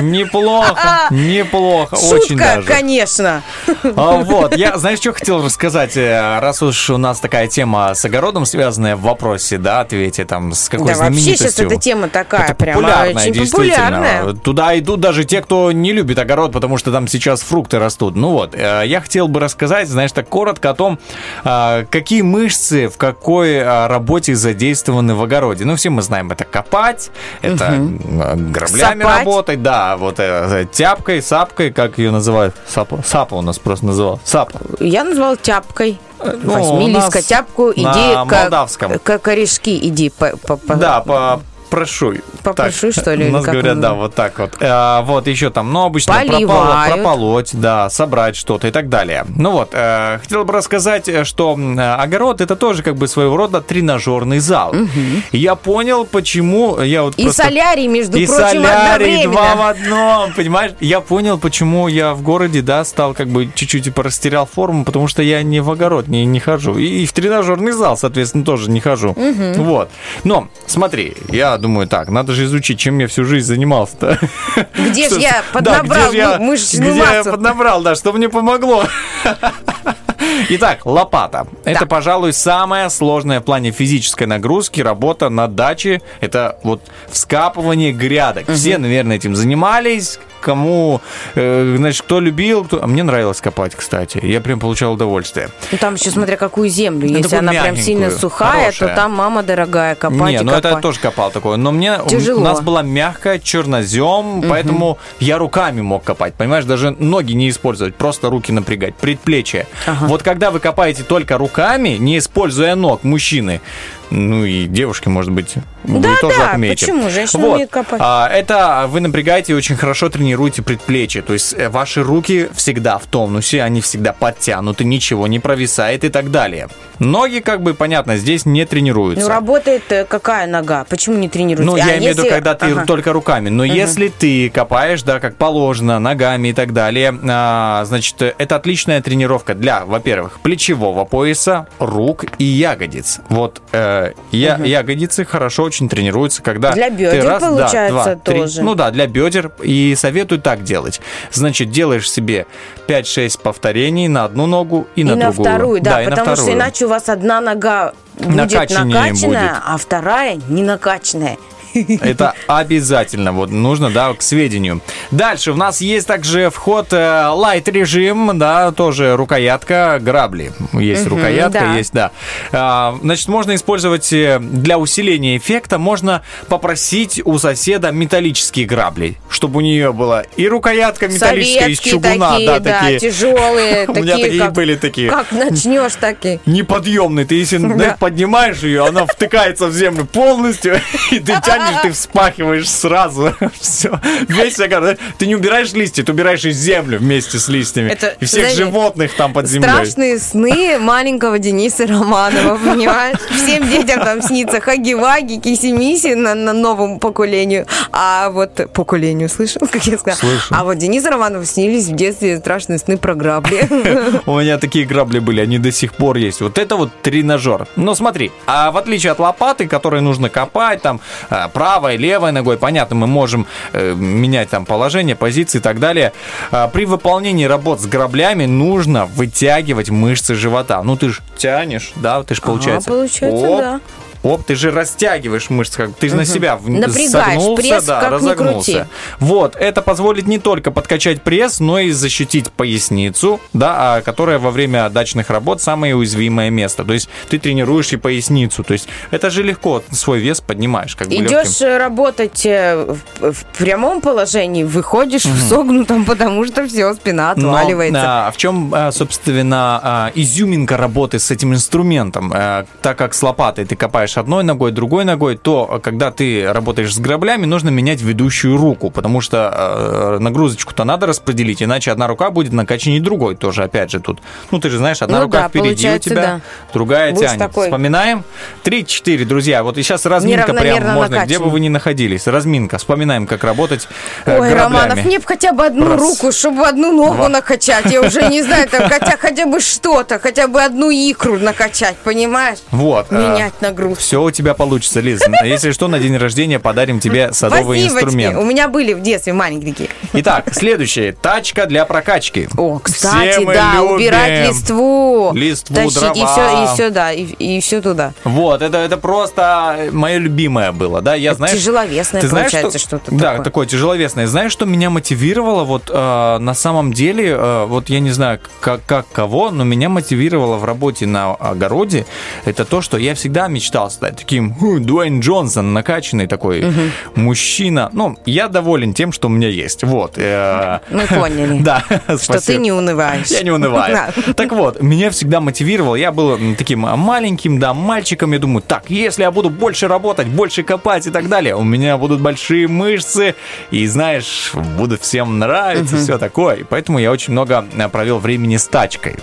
Неплохо, неплохо, очень Шутка, даже. конечно. А, Вот, я, знаешь, что хотел рассказать, Э, раз уж у нас такая тема с огородом связанная в вопросе, да, ответе, там, с какой Да, вообще знаменитостью. сейчас эта тема такая, Это прямо популярная, очень популярная. Туда идут даже те, кто не любит огород, потому что там сейчас фрукты растут. Ну вот, э, я хотел бы рассказать, знаешь, так коротко о том, а, какие мышцы в какой а, работе задействованы в огороде. Ну, все мы знаем, это копать, это э, граблями Сапать. работать, да, вот э, тяпкой, сапкой, как ее называют? Сапа, сапа у нас просто называл. Сапа. Я назвала тяпкой. Ну, Возьми лискотяпку, иди на к, молдавском. к корешки, иди по, по- по- Да, по прошу. Попрошу, что ли, У нас говорят, он? да, вот так вот. А, вот еще там, ну, обычно пропало- прополоть, да, собрать что-то и так далее. Ну вот, э, хотел бы рассказать, э, что э, огород это тоже как бы своего рода тренажерный зал. И Я понял, почему я вот И просто- солярий, между и прочим, солярий два в одном, понимаешь? Я понял, почему я в городе, да, стал как бы чуть-чуть типа растерял форму, потому что я не в огород не, не хожу. И, в тренажерный зал, соответственно, тоже не хожу. Вот. Но, смотри, я думаю так, надо же изучить, чем я всю жизнь занимался-то. Где Что- ж я да, поднабрал где ж я- мы- мышечную где я массу? поднабрал, да, что мне помогло. Итак, лопата. Это, пожалуй, самая сложная в плане физической нагрузки работа на даче. Это вот вскапывание грядок. Все, наверное, этим занимались. Кому, э, значит, кто любил, кто... А мне нравилось копать, кстати. Я прям получал удовольствие. Ну, там еще смотря какую землю. Ну, Если она прям сильно сухая, хорошая. то там мама дорогая, копать Не, ну это я копать. тоже копал такое. Но мне Тяжело. у нас была мягкая чернозем, поэтому я руками мог копать. Понимаешь, даже ноги не использовать, просто руки напрягать, предплечье. Вот когда вы копаете только руками, не используя ног, мужчины, ну и девушки, может быть, вы Да, тоже да, отметите. почему? Женщины Вот. умеют копать. А, это вы напрягаете и очень хорошо тренируете предплечье. То есть э, ваши руки всегда в тонусе, они всегда подтянуты, ничего не провисает и так далее. Ноги, как бы, понятно, здесь не тренируются. Ну, работает э, какая нога? Почему не тренируется? Ну, А я имею в виду, если- когда ты Ага. только руками. Но если ты копаешь, да, как положено, ногами и так далее, а, значит, это отличная тренировка для, во-первых, плечевого пояса, рук и ягодиц. Вот э, я, ягодицы хорошо очень тренируются, когда Для ты бедер, раз, да, получается, два, три. тоже. Ну да, для бедер. И советую так делать. Значит, делаешь себе 5-6 повторений на одну ногу и, И на на другую. вторую, да, на потому что вторую. иначе у вас одна нога будет накачанная, будет. а вторая не накачанная. Это обязательно, вот нужно, да, к сведению. Дальше у нас есть также вход лайт режим, да, тоже рукоятка, грабли. Есть рукоятка, да. есть, да. А, Значит, можно использовать э, для усиления эффекта, можно попросить у соседа металлические грабли, чтобы у нее была и рукоятка металлическая из Советские чугуна, такие, да, да, такие. тяжелые, У меня такие, были такие. Как начнешь, такие. Неподъемный. Ты если поднимаешь ее, она втыкается в землю полностью, и ты тянешь, ты вспахиваешь сразу. Все. Весь огород. Ты не убираешь листья, ты убираешь и землю вместе с листьями. Это, и всех знаете, животных там под землей. Страшные сны маленького Дениса Романова, понимаешь? Всем детям там снится Хаги-Ваги, Киси-Миси на, на новому поколению. А вот поколению, слышал, как я сказала? Слышу. А вот Денису Романову снились в детстве страшные сны про грабли. У меня такие грабли были, они до сих пор есть. Вот это вот тренажер. Но смотри, а в отличие от лопаты, которой нужно копать, там, правой, левой ногой, понятно, мы можем э, менять там положение, позиции и так далее. А, При выполнении работ с граблями нужно вытягивать мышцы живота. Ну, ты же тянешь, да, ты же получается. получается, оп, да. Оп, ты же растягиваешь мышцы, как ты же на себя Напрягаешь согнулся, пресс, да, как разогнулся. Вот, это позволит не только подкачать пресс, но и защитить поясницу, да, а, которая во время дачных работ самое уязвимое место. То есть ты тренируешь и поясницу. То есть это же легко свой вес поднимаешь, как бы легким. Идешь э, работать э, в, в прямом положении, выходишь в согнутом, потому что все, спина Но, отваливается. а, в чем, а, собственно, а, изюминка работы с этим инструментом? А, Так как с лопатой ты копаешь одной ногой, другой ногой, то а, когда ты работаешь с граблями, нужно менять ведущую руку, потому что а, нагрузочку-то надо распределить, иначе одна рука будет накачаннее другой тоже, опять же, тут. Ну, ты же знаешь, одна Ну рука да, впереди у тебя, да. другая Будешь тянет. такой- Вспоминаем. 3-4, друзья. Вот и сейчас разминка прям можно, где бы вы ни находились. Разминка. Вспоминаем, как работать э, Ой, граблями. Романов, мне бы хотя бы одну Раз. руку, чтобы одну ногу Два. накачать. Я уже не знаю, там, хотя, хотя бы что-то, хотя бы одну икру накачать, понимаешь? Вот. Менять нагрузку. Все у тебя получится, Лиз. Если что, на день рождения подарим тебе садовый инструмент. У меня были в детстве маленькие. Итак, следующее. Тачка для прокачки. О, кстати, да, любим убирать листву. листву, тащить, и дрова. все, и все, да, и, и все туда. Вот, это, это просто мое любимое было, да, я Это знаешь... тяжеловесное ты знаешь, получается что- что-то Да, такое. такое тяжеловесное. Знаешь, что меня мотивировало вот э, на самом деле, э, вот я не знаю, как, как кого, но меня мотивировало в работе на огороде, это то, что я всегда мечтал мечтал стать таким «Хм, Дуэйн Джонсон, накачанный такой мужчина. Ну, я доволен тем, что у меня есть. Вот. э, Мы поняли. Да, Что ты не унываешь. Я не унываю. Так вот, меня всегда мотивировал. Я был таким а, маленьким, да, мальчиком. Я думаю, так, если я буду больше работать, больше копать и так далее, у меня будут большие мышцы, и, знаешь, будут всем нравиться, все такое. И поэтому я очень много а, провел времени с тачкой.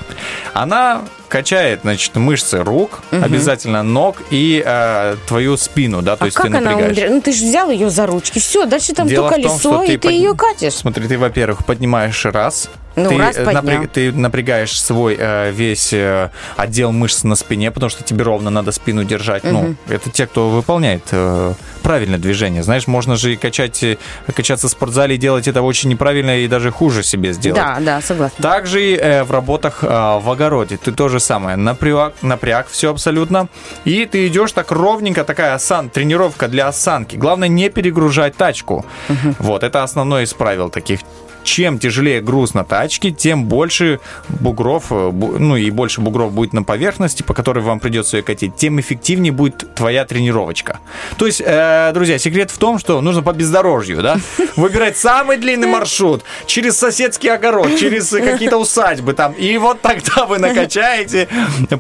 Она качает, значит, мышцы рук, обязательно ног и э, твою спину, да, то А есть как ты она напрягаешь. умудряется? Ну, ты же взял ее за ручки. Все, дальше там Дело то том, колесо, что и ты под- ее катишь. Смотри, ты, во-первых, поднимаешь раз. Ну, ты, раз э, поднял. ты напрягаешь свой э, весь э, отдел мышц на спине, потому что тебе ровно надо спину держать. Ну, это те, кто выполняет э, правильное движение. Знаешь, можно же и качать, э, качаться в спортзале и делать это очень неправильно и даже хуже себе сделать. Да, да, согласна. Также и э, в работах э, в огороде ты то же самое. Напряг, напряг все абсолютно. И ты идешь так ровненько, такая осан, тренировка для осанки. Главное не перегружать тачку. Вот, это основное из правил таких. Чем тяжелее груз на тачке, тем больше бугров, э, ну и больше бугров будет на поверхности, по которой вам придется ее катить, тем эффективнее будет твоя тренировочка. То есть, э, друзья, секрет в том, что нужно по бездорожью, да, выбирать самый длинный маршрут через соседский огород, через какие-то усадьбы там, и вот тогда вы накачаете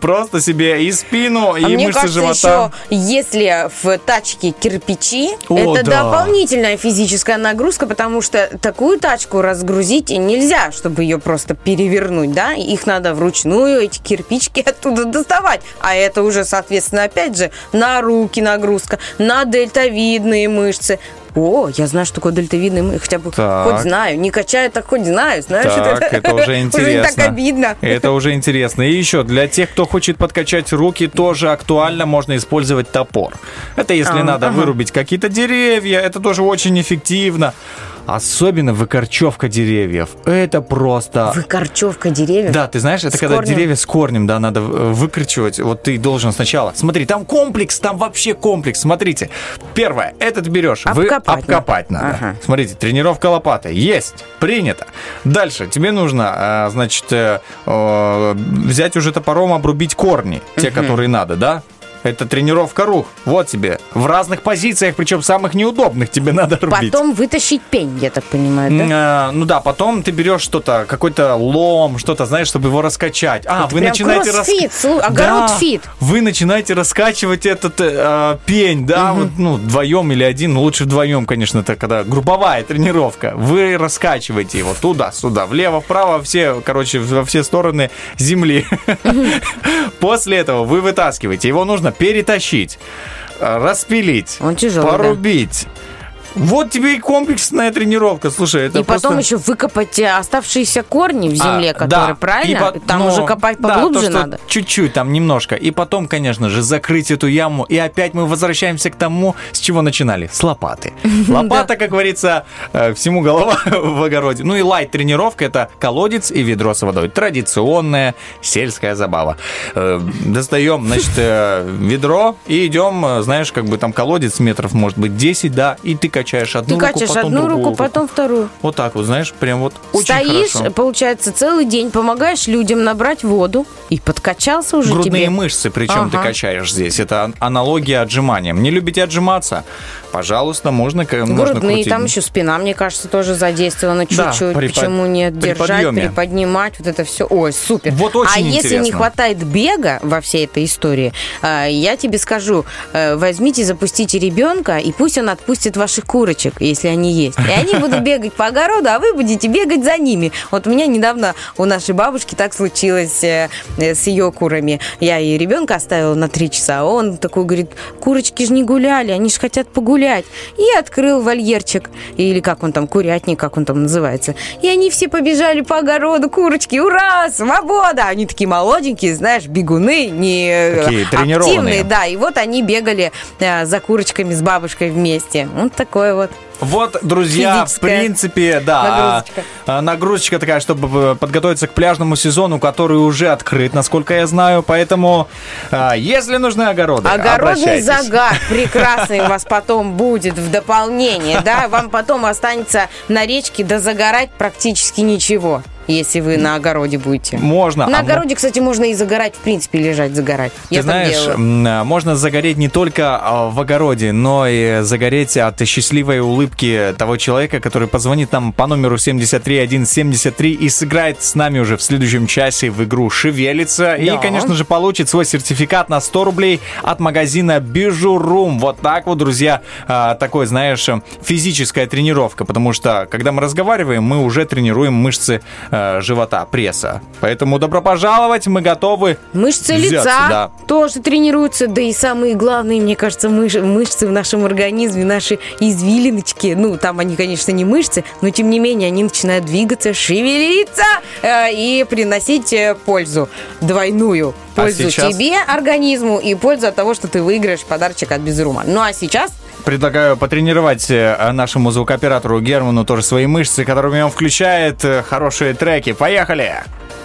просто себе и спину, и А мне мышцы кажется, живота. еще если в тачке кирпичи, О, это да. дополнительная физическая нагрузка, потому что такую тачку разгрузить нельзя, чтобы ее просто перевернуть, да? Их надо вручную, эти кирпичики оттуда доставать. А это уже, соответственно, опять же, на руки нагрузка, на дельтовидные мышцы. О, я знаю, что такое дельтовидные мышцы, хотя бы Так. хоть знаю. Не качаю, так хоть знаю. Знаешь, Так, это уже интересно. Уже не так обидно. Это уже интересно. И еще, для тех, кто хочет подкачать руки, тоже актуально можно использовать топор. Это если А, надо ага. вырубить какие-то деревья, это тоже очень эффективно. Особенно выкорчевка деревьев. Это просто... Выкорчевка деревьев. Да, ты знаешь, это С когда корнем? деревья с корнем, да, надо э, выкручивать. Вот ты должен сначала. Смотри, там комплекс, там вообще комплекс. Смотрите. Первое, этот берешь. вы Обкопать обкопать надо. надо. Ага. Смотрите, тренировка лопатой. Есть. Принято. Дальше. Тебе нужно, э, значит, э, взять уже топором, обрубить корни. Те, которые надо, да? Это тренировка рук. Вот тебе. В разных позициях, причем самых неудобных тебе надо рубить. Потом вытащить пень, я так понимаю, да? Э, Ну да, потом ты берешь что-то, какой-то лом, что-то, знаешь, чтобы его раскачать. А, Это вы начинаете рас- кроссфит, слу- огород Да, фит. Вы начинаете раскачивать этот э, пень, да, вот, ну, вдвоем или один, ну, лучше вдвоем, конечно, это когда групповая тренировка. Вы раскачиваете его туда-сюда, влево-вправо, все, короче, во все стороны земли. После этого вы вытаскиваете. Его нужно перетащить, распилить, Он тяжелый, порубить. Вот тебе и комплексная тренировка. Слушай, это И потом просто- еще выкопать э, оставшиеся корни в земле, а, которые, да. правильно? И по- Там ну, уже копать да, поглубже то, что надо. Чуть-чуть, там немножко. И потом, конечно же, закрыть эту яму. И опять мы возвращаемся к тому, с чего начинали. С лопаты. Лопата, как говорится, э, всему голова в огороде. Ну и лайт-тренировка – это колодец и ведро с водой. Традиционная сельская забава. Э, Достаем, значит, ведро и идем, знаешь, как бы там колодец метров, может быть, 10, да, и ты качаешь одну Ты руку, качаешь потом одну другую руку, потом вторую. Вот так вот, знаешь, прям вот очень Стоишь, хорошо. получается, целый день, помогаешь людям набрать воду, и подкачался уже Грудные тебе. мышцы, причем ты Ага. качаешь здесь. Это ан- аналогия отжиманиям. Не любите отжиматься? Пожалуйста, можно, к- можно Грудные, крутить. там еще спина, мне кажется, тоже задействована Да, чуть-чуть. при под- Почему нет? при Держать, подъеме. приподнимать, вот это все. Ой, супер. Вот очень а если не интересно. хватает бега во всей этой истории, э, я тебе скажу, э, возьмите, запустите ребенка, и пусть он отпустит ваших курочек, если они есть. И они будут бегать по огороду, а вы будете бегать за ними. Вот у меня недавно у нашей бабушки так случилось э, э, с ее курами. Я ей ребенка оставила на три часа, а он такой говорит, курочки же не гуляли, они же хотят погулять. И открыл вольерчик, или как он там, курятник, как он там называется. И они все побежали по огороду, курочки, ура, свобода! Они такие молоденькие, знаешь, бегуны, не э, Такие тренированные. активные, да. И вот они бегали за курочками с бабушкой вместе. Вот такое вот. Вот, друзья, в принципе, да, нагрузочка. а, нагрузочка такая, чтобы э, подготовиться к пляжному сезону, который уже открыт, насколько я знаю. Поэтому, а, если нужны огороды, Огородный загар прекрасный у вас потом будет в дополнение, да, вам потом останется на речке дозагорать практически ничего. Если вы на огороде будете. Можно. На а мо- огороде, кстати, можно и загорать, в принципе, лежать, загорать. Ты Я знаешь, можно загореть не только а, в огороде, но и загореть от счастливой улыбки того человека, который позвонит нам по номеру 73173 и сыграет с нами уже в следующем часе в игру «Шевелится». И, Да. конечно же, получит свой сертификат на 100 рублей от магазина Бижурум. Вот так вот, друзья, а, такой, знаешь, физическая тренировка, потому что, когда мы разговариваем, мы уже тренируем мышцы а, живота, пресса. Поэтому добро пожаловать, мы готовы Мышцы взяться, лица да. тоже тренируются, да и самые главные, мне кажется, мыш- мышцы в нашем организме, наши извилиночки. Ну, там они, конечно, не мышцы, но тем не менее они начинают двигаться, шевелиться э, и приносить э, пользу двойную. А Пользу сейчас- тебе, организму, и пользу от того, что ты выиграешь подарочек от Безрума. Ну а сейчас Предлагаю потренировать э, нашему звукооператору Герману тоже свои мышцы, которыми он включает э, хорошие треки. Поехали! I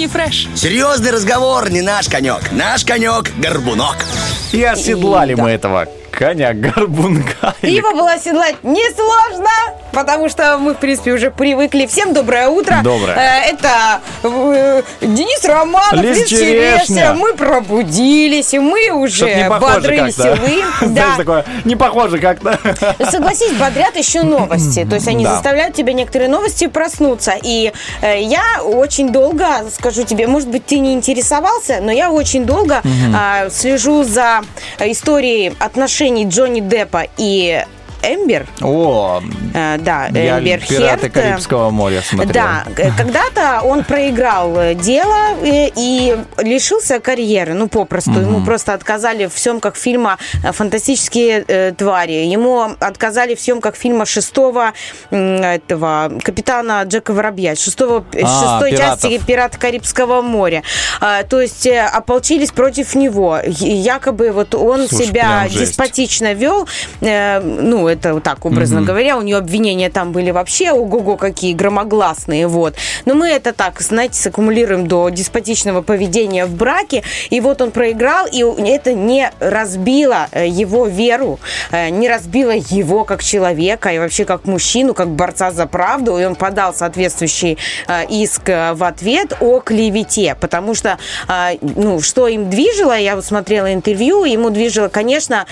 Утренний фреш. Серьезный разговор не наш конек. Наш конек – горбунок. И оседлали мы этого коня-горбунка. Его было оседлать несложно, потому что мы, в принципе, уже привыкли. Всем доброе утро. Доброе. Э, Это э, Денис Романов, Лиз Черешня. Мы пробудились, и мы уже бодры, веселы. Знаешь, Да. такое, не похоже как-то. Согласись, бодрят еще новости. То есть они заставляют тебя некоторые новости проснуться. И э, я очень долго, скажу тебе, может быть, ты не интересовался, но я очень долго а, слежу за историей отношений Джонни Деппа и Эмбер. О, Э, да, я Эмбер «Пираты Херд. Карибского моря» смотрел. Да, э, когда-то он проиграл э, дело э, и лишился карьеры, ну, попросту. Ему просто отказали в съемках фильма э, «Фантастические э, твари». Ему отказали в съемках фильма шестого этого капитана Джека Воробья, шестого, э, А, шестой «Пиратов». части «Пират Карибского моря». А, То есть э, ополчились против него. И Якобы вот он Слушай, себя деспотично вел. Э, Ну, это вот так, образно говоря. У нее обвинения там были вообще ого-го какие громогласные. Вот. Но мы это так, знаете, саккумулируем до деспотичного поведения в браке. И вот он проиграл, и это не разбило э, его веру, э, не разбило его как человека и вообще как мужчину, как борца за правду. И он подал соответствующий э, иск в ответ о клевете, потому что, ну, что им движило, я вот смотрела интервью, ему движило, конечно,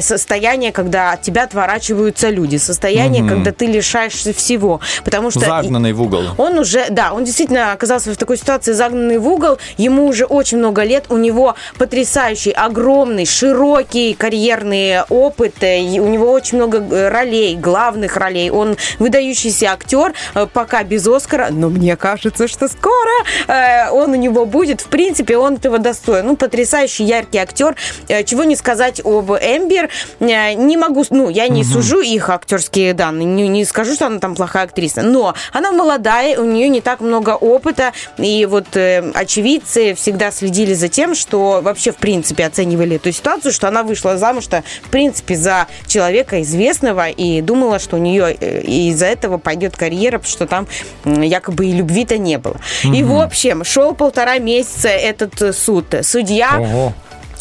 состояние, когда от тебя твоя поворачиваются люди. Состояние, когда ты лишаешься всего. Потому что... Загнанный в угол. он уже, да, он действительно оказался в такой ситуации, загнанный в угол. Ему уже очень много лет. У него потрясающий, огромный, широкий карьерный опыт. э, и У него очень много э, ролей, главных ролей. Он выдающийся актер, э, пока без Оскара, но мне кажется, что скоро э, он у него будет. В принципе, он этого достоин. Ну, потрясающий, яркий актер. Чего не сказать об Эмбер. Не могу, ну, я не сужу их актерские данные, не, не скажу, что она там плохая актриса, но она молодая, у нее не так много опыта, и вот э, очевидцы всегда следили за тем, что вообще, в принципе, оценивали эту ситуацию, что она вышла замуж-то, в принципе, за человека известного, и думала, что у нее э, из-за этого пойдет карьера, потому что там якобы и любви-то не было. И, в общем, шел полтора месяца этот э, суд. Судья Ого.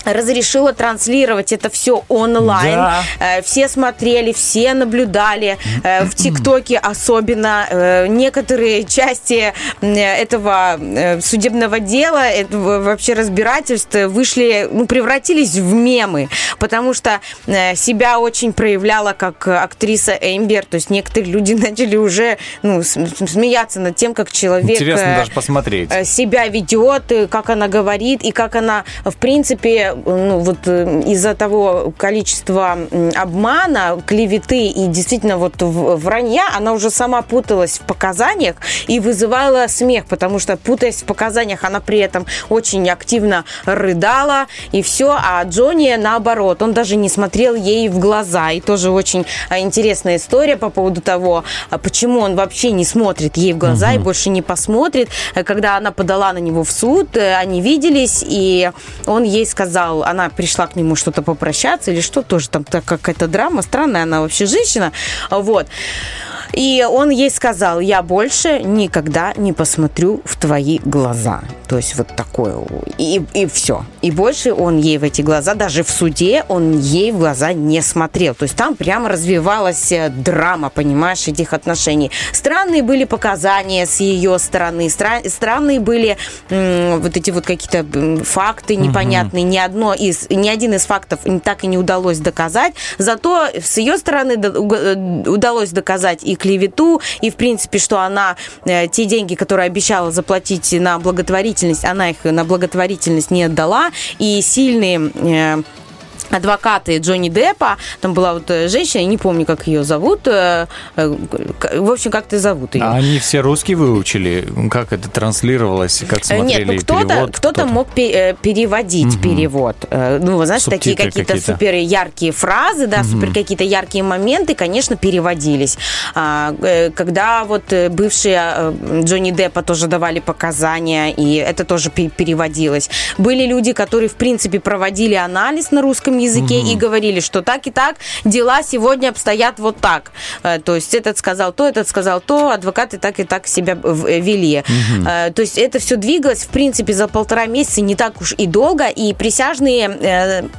Разрешила транслировать это все онлайн. Да. Э, Все смотрели, все наблюдали. Э, В ТикТоке особенно э, некоторые части этого судебного дела, этого вообще разбирательств вышли, ну, превратились в мемы, потому что себя очень проявляла как актриса Эмбер, то есть некоторые люди начали уже ну, смеяться над тем, как человек Интересно даже посмотреть. себя ведет, как она говорит, и как она, в принципе, ну, вот э, из-за того количества обмана, клеветы и действительно вот вранья, она уже сама путалась в показаниях и вызывала смех, потому что, путаясь в показаниях, она при этом очень активно рыдала, и все, а Джонни, наоборот, он даже не смотрел ей в глаза, и тоже очень а, интересная история по поводу того, а, почему он вообще не смотрит ей в глаза и больше не посмотрит. Э, Когда она подала на него в суд, э, они виделись, и он ей сказал, она пришла к нему что-то попрощаться или что, тоже там так какая-то драма, странная она вообще женщина, вот. И он ей сказал, я больше никогда не посмотрю в твои глаза. То есть вот такое. И, и все. И больше он ей в эти глаза, даже в суде, он ей в глаза не смотрел. То есть там прямо развивалась э, драма, понимаешь, этих отношений. Странные были показания с ее стороны. Стра- странные были м, вот эти вот какие-то факты непонятные. Ни, одно из, ни один из фактов так и не удалось доказать. Зато с ее стороны э, удалось доказать и клевету, и, в принципе, что она э, те деньги, которые обещала заплатить на благотворительность, она их на благотворительность не отдала. И сильные... адвокаты Джонни Деппа, там была вот э, женщина, я не помню, как ее зовут, э, э, в общем, как-то зовут ее. А они все русский выучили? Как это транслировалось? Как смотрели Нет, ну кто-то, перевод? кто-то мог пе- переводить перевод. Э, Ну, вы знаете, такие Субтитры какие-то какие-то. супер яркие фразы, да, супер какие-то яркие моменты, конечно, переводились. А, Когда вот бывшие э, Джонни Деппа тоже давали показания, и это тоже пе- переводилось. Были люди, которые, в принципе, проводили анализ на русском языке и говорили, что так и так дела сегодня обстоят вот так. Э, То есть этот сказал то, этот сказал то, адвокаты так и так себя э, вели. Э, То есть это все двигалось, в принципе, за полтора месяца не так уж и долго, и присяжные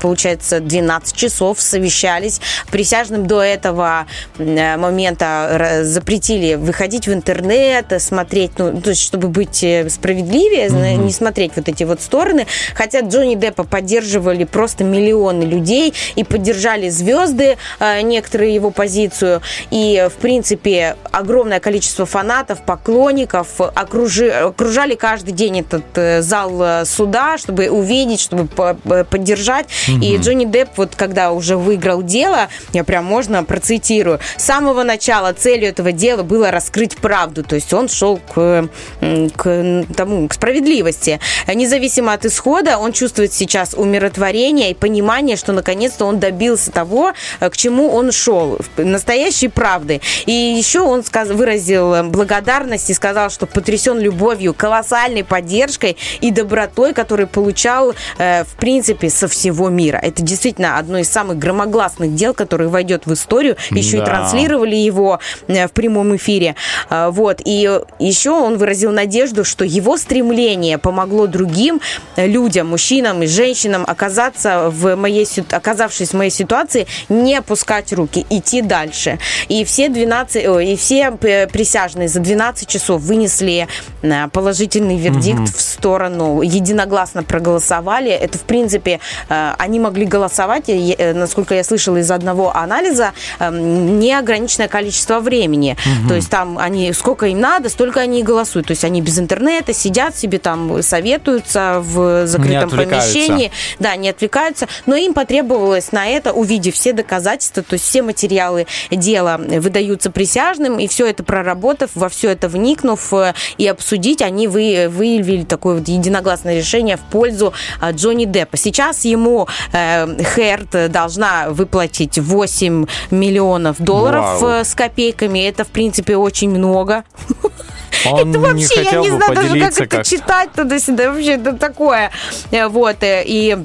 получается, 12 часов совещались. Присяжным до этого момента запретили выходить в интернет, смотреть, ну, то есть, чтобы быть справедливее, зна- не смотреть вот эти вот стороны. Хотя Джонни Деппа поддерживали просто миллионы людей и поддержали звезды э, некоторые его позицию. И, в принципе, огромное количество фанатов, поклонников окружи- окружали каждый день этот э, зал э, суда, чтобы увидеть, чтобы по- поддержать. И Джонни Депп, вот когда уже выиграл дело, я прям можно процитирую, с самого начала целью этого дела было раскрыть правду, то есть он шел к, к тому, к справедливости. Независимо от исхода, он чувствует сейчас умиротворение и понимание, что наконец-то он добился того, э, к чему он шел, настоящей правды. И еще он сказ- выразил э, благодарность и сказал, что потрясен любовью, колоссальной поддержкой и добротой, который получал, э, в принципе, со всего мира. Это действительно одно из самых громогласных дел, которое войдет в историю. Еще и Да. транслировали его в прямом эфире. Вот. И еще он выразил надежду, что его стремление помогло другим людям, мужчинам и женщинам оказаться в моей, оказавшись в моей ситуации, не опускать руки, идти дальше. И все 12, ой, и все присяжные за 12 часов вынесли э, положительный вердикт в сторону, единогласно проголосовали. Это, в принципе, э, они могли голосовать, э, насколько я слышала из одного анализа, неограниченное количество времени. То есть там они, сколько им надо, столько они и голосуют. То есть они без интернета сидят себе там, советуются в закрытом помещении, да, не отвлекаются, но им потребовалось на это, увидев все доказательства, то есть все материалы дела выдаются присяжным, и все это проработав, во все это вникнув э, и обсудить, они вы, выявили такое вот единогласное решение в пользу э, Джонни Деппа. Сейчас ему э, Херт должна выплатить 8 миллионов долларов Вау. э, с копейками. Это, в принципе, очень много. Он это вообще, я не знаю даже, как поделиться это читать туда-сюда. Вообще, это такое. Вот, и...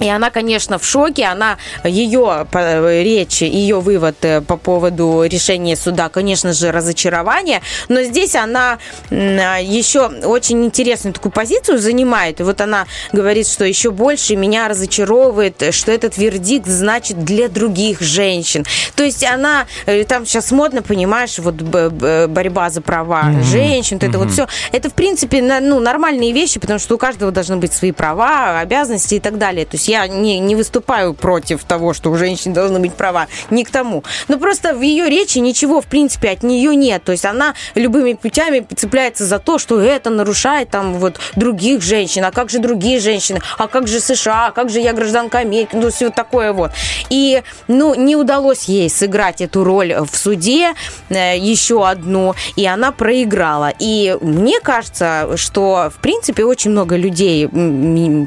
И она, конечно, в шоке. Она, ее по- речь, ее вывод э, по поводу решения суда, конечно же, разочарование. Но здесь она а, еще очень интересную такую позицию занимает. И вот она говорит, что еще больше меня разочаровывает, что этот вердикт значит для других женщин. То есть она, э, там сейчас модно, понимаешь, вот борьба за права женщин, вот это вот все. Это, в принципе, ну, нормальные вещи, потому что у каждого должны быть свои права, обязанности и так далее. То есть я не, не выступаю против того, что у женщин должны быть права, не к тому. Но просто в ее речи ничего, в принципе, от нее нет. То есть она любыми путями цепляется за то, что это нарушает там вот других женщин. А как же другие женщины? А как же США? А как же я гражданка Америки? Ну, все такое вот. И, ну, не удалось ей сыграть эту роль в суде, э, еще одну, и она проиграла. И мне кажется, что, в принципе, очень много людей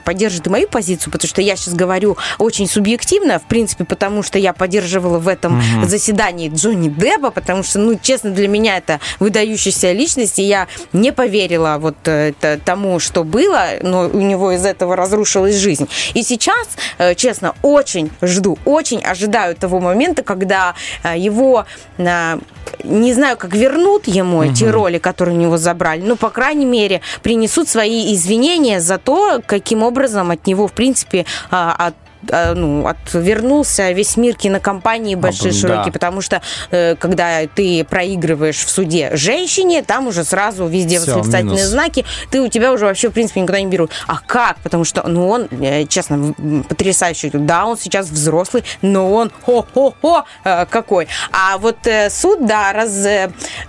поддержит мою позицию, потому что я сейчас говорю очень субъективно, в принципе, потому что я поддерживала в этом заседании Джонни Деппа, потому что, ну, честно, для меня это выдающаяся личность, и я не поверила вот э, т- тому, что было, но у него из этого разрушилась жизнь. И сейчас, э, честно, очень жду, очень ожидаю того момента, когда э, его, э, не знаю, как вернут ему эти роли, которые у него забрали, ну, по крайней мере, принесут свои извинения за то, каким образом от него, в принципе, а, от а, ну, отвернулся весь мир кинокомпании большие, да. широкие, потому что э, когда ты проигрываешь в суде женщине, там уже сразу везде Всё, восклицательные минус. знаки, ты у тебя уже вообще, в принципе, никуда не берут. А как? Потому что, ну, он, э, честно, потрясающий. Да, он сейчас взрослый, но он хо-хо-хо э, какой. А вот суд, да, раз,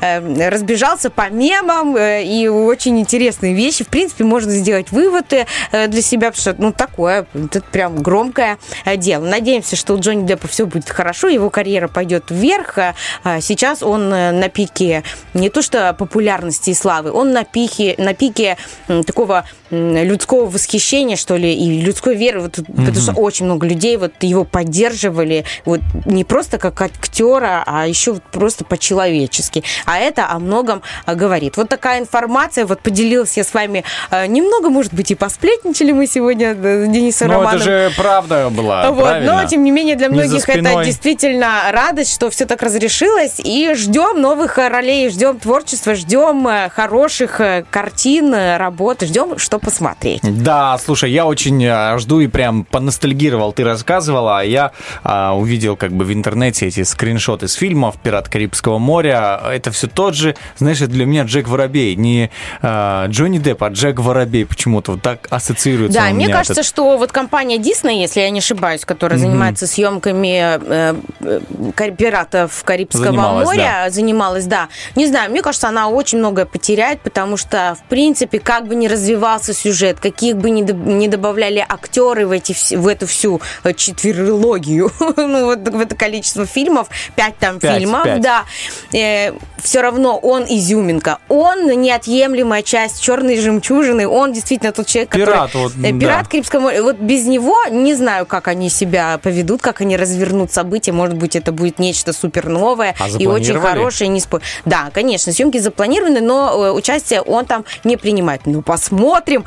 разбежался по мемам, и очень интересные вещи. В принципе, можно сделать выводы для себя, потому что, ну, такое, это прям громкое э, дело. Надеемся, что у Джонни Деппа все будет хорошо, его карьера пойдет вверх. А, а Сейчас он э, на пике не то что популярности и славы, он на пике, на пике такого людского восхищения, что ли, и людской веры, вот, потому что очень много людей вот его поддерживали, вот не просто как актера, а еще вот просто по-человечески. А это о многом говорит. Вот такая информация, вот поделилась я с вами э, немного, может быть, и посплетничали мы сегодня э, с Денисом Ну, это же правда была, Вот, правильно? но тем не менее для многих это действительно радость, что все так разрешилось. И ждем новых э, ролей, ждем творчества, ждем э, хороших э, картин, работ, ждем, что посмотреть. Да, слушай, я очень жду и прям поностальгировал. Ты рассказывала, а я а, увидел как бы в интернете эти скриншоты с фильмов «Пират Карибского моря». Это все тот же, знаешь, для меня Джек Воробей. Не а, Джонни Депп, а Джек Воробей почему-то вот так ассоциируется Да, мне кажется, этот- что вот компания Disney, если я не ошибаюсь, которая занимается съемками э, э, пиратов Карибского Занималась, моря, занималась, да. Не знаю, мне кажется, она очень многое потеряет, потому что, в принципе, как бы ни развивался сюжет, каких бы ни, до- ни добавляли актеры в, эти, в эту всю э, четверлогию, ну, вот в это количество фильмов, пять там Пять, фильмов, пять. да, все равно он изюминка, он неотъемлемая часть черной жемчужины, он действительно тот человек, который... Пират, вот, Э, Пират да. Карибского моря. Вот без него не знаю, как они себя поведут, как они развернут события. Может быть, это будет нечто супер новое А и очень хорошее. Не спо... Да, конечно, съемки запланированы, но э, участие он там не принимает. Ну, посмотрим.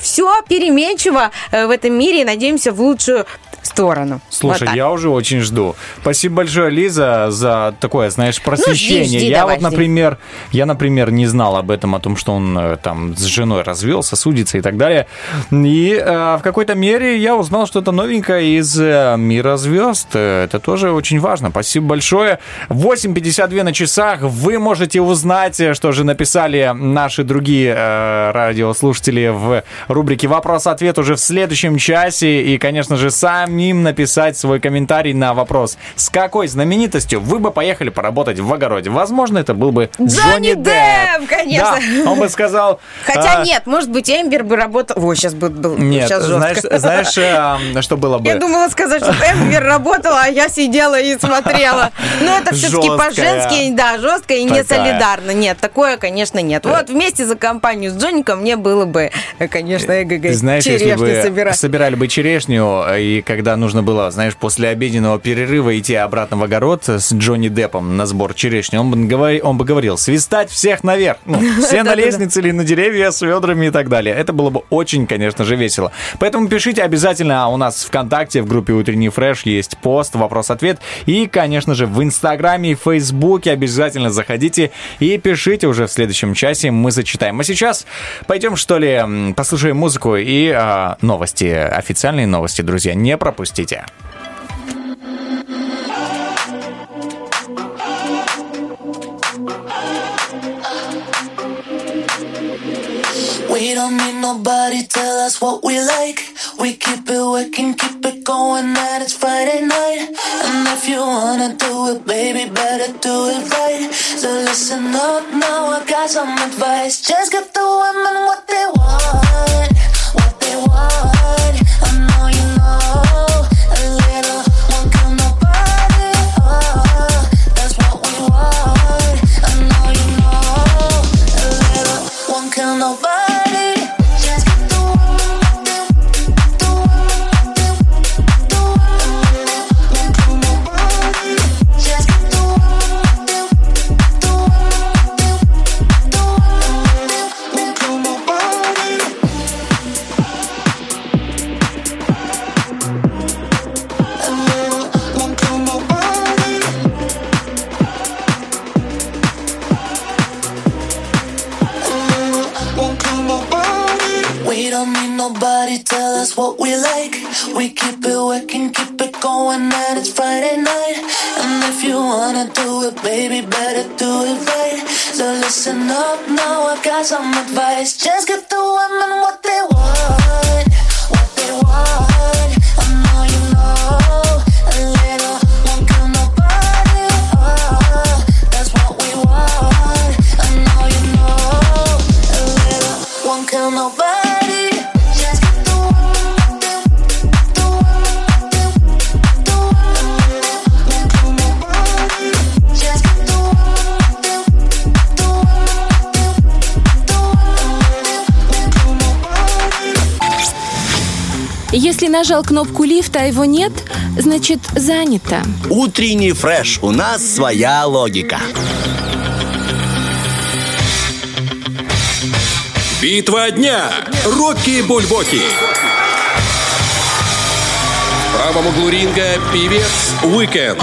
Все переменчиво э, в этом мире и надеемся в лучшую сторону. Слушай, Вот я уже очень жду. Спасибо большое, Лиза, за такое, знаешь, просвещение. Ну, жди, жди, я давай, вот, жди. например, я, например, не знал об этом, о том, что он э, там с женой развелся, судится и так далее. И э, в какой-то мере я узнал что-то новенькое из э, мира звезд. Э, Это тоже очень важно. Спасибо большое. 8.52 на часах. Вы можете узнать, э, что же написали наши другие э, радиослушатели в рубрике «Вопрос-ответ» уже в следующем часе. И, конечно же, самим написать свой комментарий на вопрос, с какой знаменитостью вы бы поехали поработать в огороде. Возможно, это был бы Джонни Джонни Депп, конечно. Да, он бы сказал... Хотя а, нет, может быть, Эмбер бы работал... Ой, сейчас был, был Нет, сейчас знаешь, жестко. знаешь, что было бы? Я думала сказать, что Эмбер работала, а я сидела и смотрела. Но это все-таки по-женски, да, жестко и не солидарно. Нет, такое, конечно, нет. Вот вместе за компанию с Джонником мне было бы, э, конечно, эгг, Ты знаешь, если бы собирали бы черешню, э, и когда нужно было, знаешь, после обеденного перерыва идти обратно в огород с Джонни Деппом на сбор черешни, он бы, говори- он бы говорил, свистать всех наверх. Ну, все на лестнице или на деревья с ведрами и так далее. Это было бы очень, конечно же, весело. Поэтому пишите обязательно. У нас ВКонтакте в группе «Утренний фреш» есть пост, вопрос-ответ. И, конечно же, в Инстаграме и Фейсбуке обязательно заходите и пишите уже в следующем часе. Мы зачитаем. А сейчас пойдем, что ли, послушаем музыку и а, новости, официальные новости, друзья. Не пропустите. We don't need nobody tell us what we like. We keep it working, keep it going, and it's Friday night. And if you wanna do it, baby, better do it right. So listen up now, I got some advice. Just give the women what they want, what they want. I know you know nobody tell us what we like. We keep it working, keep it going, and it's Friday night. And if you wanna do it, baby, better do it right. So listen up now, I got some advice. Just give the women what they want, what they want. I know you know Если нажал кнопку лифта, а его нет, значит занято. Утренний фреш. У нас своя логика. Битва дня. Рокки Бульбоки. В правом углу ринга певец Weeknd.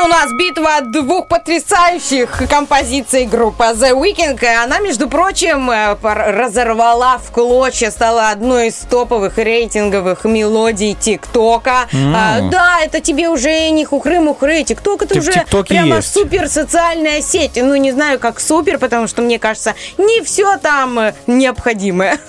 Сегодня у нас битва двух потрясающих композиций группы The Weeknd. Она, между прочим, э, разорвала в клочья, стала одной из топовых рейтинговых мелодий ТикТока. А, да, это тебе уже не хухры-мухры. ТикТок это уже прямо есть. супер социальная сеть. Ну, не знаю, как супер, потому что, мне кажется, не все там э, необходимое.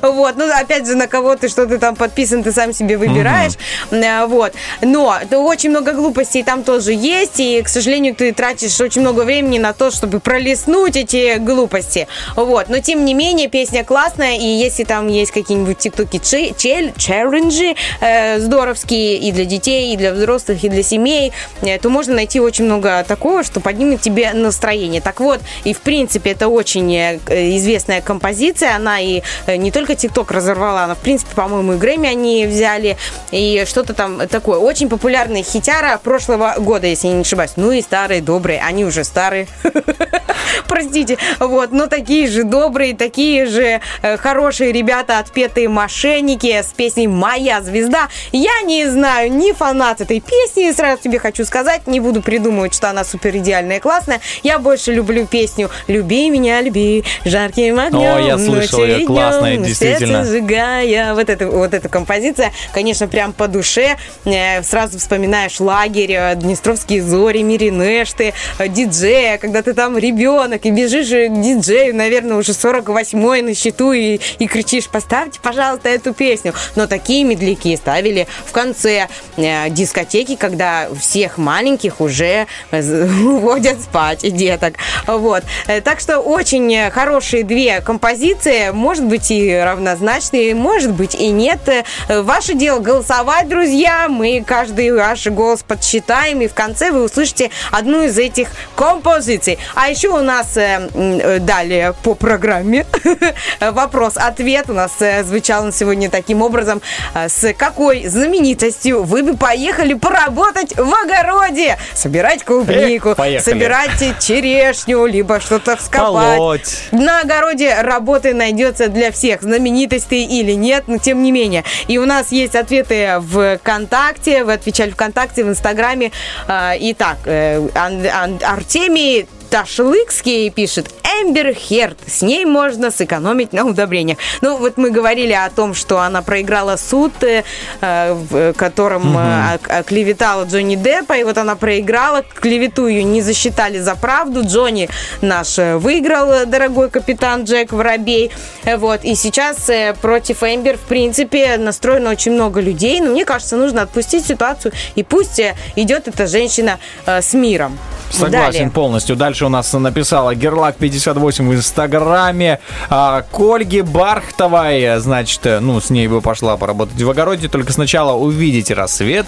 Вот, ну, опять же, на кого ты, что ты там подписан, ты сам себе выбираешь. Э, Вот. Но да, очень много глупостей там тоже есть, и, к сожалению, ты тратишь очень много времени на то, чтобы пролистнуть эти глупости. Вот. Но, тем не менее, песня классная, и если там есть какие-нибудь тиктоки челленджи э, здоровские и для детей, и для взрослых, и для семей, э, то можно найти очень много такого, что поднимет тебе настроение. Так вот, и в принципе, это очень э, известная композиция, она и э, не только ТикТок разорвала, она, в принципе, по-моему, и Грэмми они взяли, и что-то там такое. Очень популярный хитяра прошлого года, если я не ошибаюсь. Ну и старые, добрые, они уже старые. Простите, вот, но такие же добрые, такие же э, хорошие ребята, отпетые мошенники с песней «Моя звезда». Я не знаю, не фанат этой песни, сразу тебе хочу сказать, не буду придумывать, что она супер идеальная и классная. Я больше люблю песню «Люби меня, люби, жарким огнем». О, я слышал и классная, действительно. сжигая. Вот, это, вот эта композиция, конечно, прям по душе. Э, Сразу вспоминаешь лагерь, э, Днестровские зори, Миринешты, э, диджея, когда ты там ребенок и бежишь к диджею, наверное, уже 48-й на счету и, и кричишь, поставьте, пожалуйста, эту песню. Но такие медляки ставили в конце э, дискотеки, когда всех маленьких уже э, уводят спать, деток. Вот. Так что очень хорошие две композиции, может быть и равнозначные, может быть и нет. Ваше дело голосовать, друзья. Мы каждый ваш голос подсчитаем, и в конце вы услышите одну из этих композиций. А еще у нас э, э, далее по программе вопрос-ответ. У нас э, звучал он сегодня таким образом. Э, С какой знаменитостью вы бы поехали поработать в огороде? Собирать клубнику, Эх, собирать черешню, либо что-то вскопать. Полоть. На огороде работы найдется для всех, знаменитостей или нет, но тем не менее. И у нас есть ответы в ВКонтакте, вы отвечали ВКонтакте, в Инстаграме. А, Итак, э, Артемий Ташлыкский пишет, Эмбер Херт, с ней можно сэкономить на удобрениях. Ну, вот мы говорили о том, что она проиграла суд, э, э, в котором э, ок- оклеветала Джонни Деппа, и вот она проиграла, клевету ее не засчитали за правду, Джонни наш э, выиграл, э, дорогой капитан Джек Воробей, Э, вот, и сейчас э, против Эмбер, в принципе, настроено очень много людей, но мне кажется, нужно отпустить ситуацию, и пусть э, идет эта женщина э, с миром. Согласен Далее. полностью. Дальше у нас написала Герлак58 в Инстаграме. А, к Ольге Бархтовой, значит, э, ну, с ней бы пошла поработать в огороде, только сначала увидеть рассвет,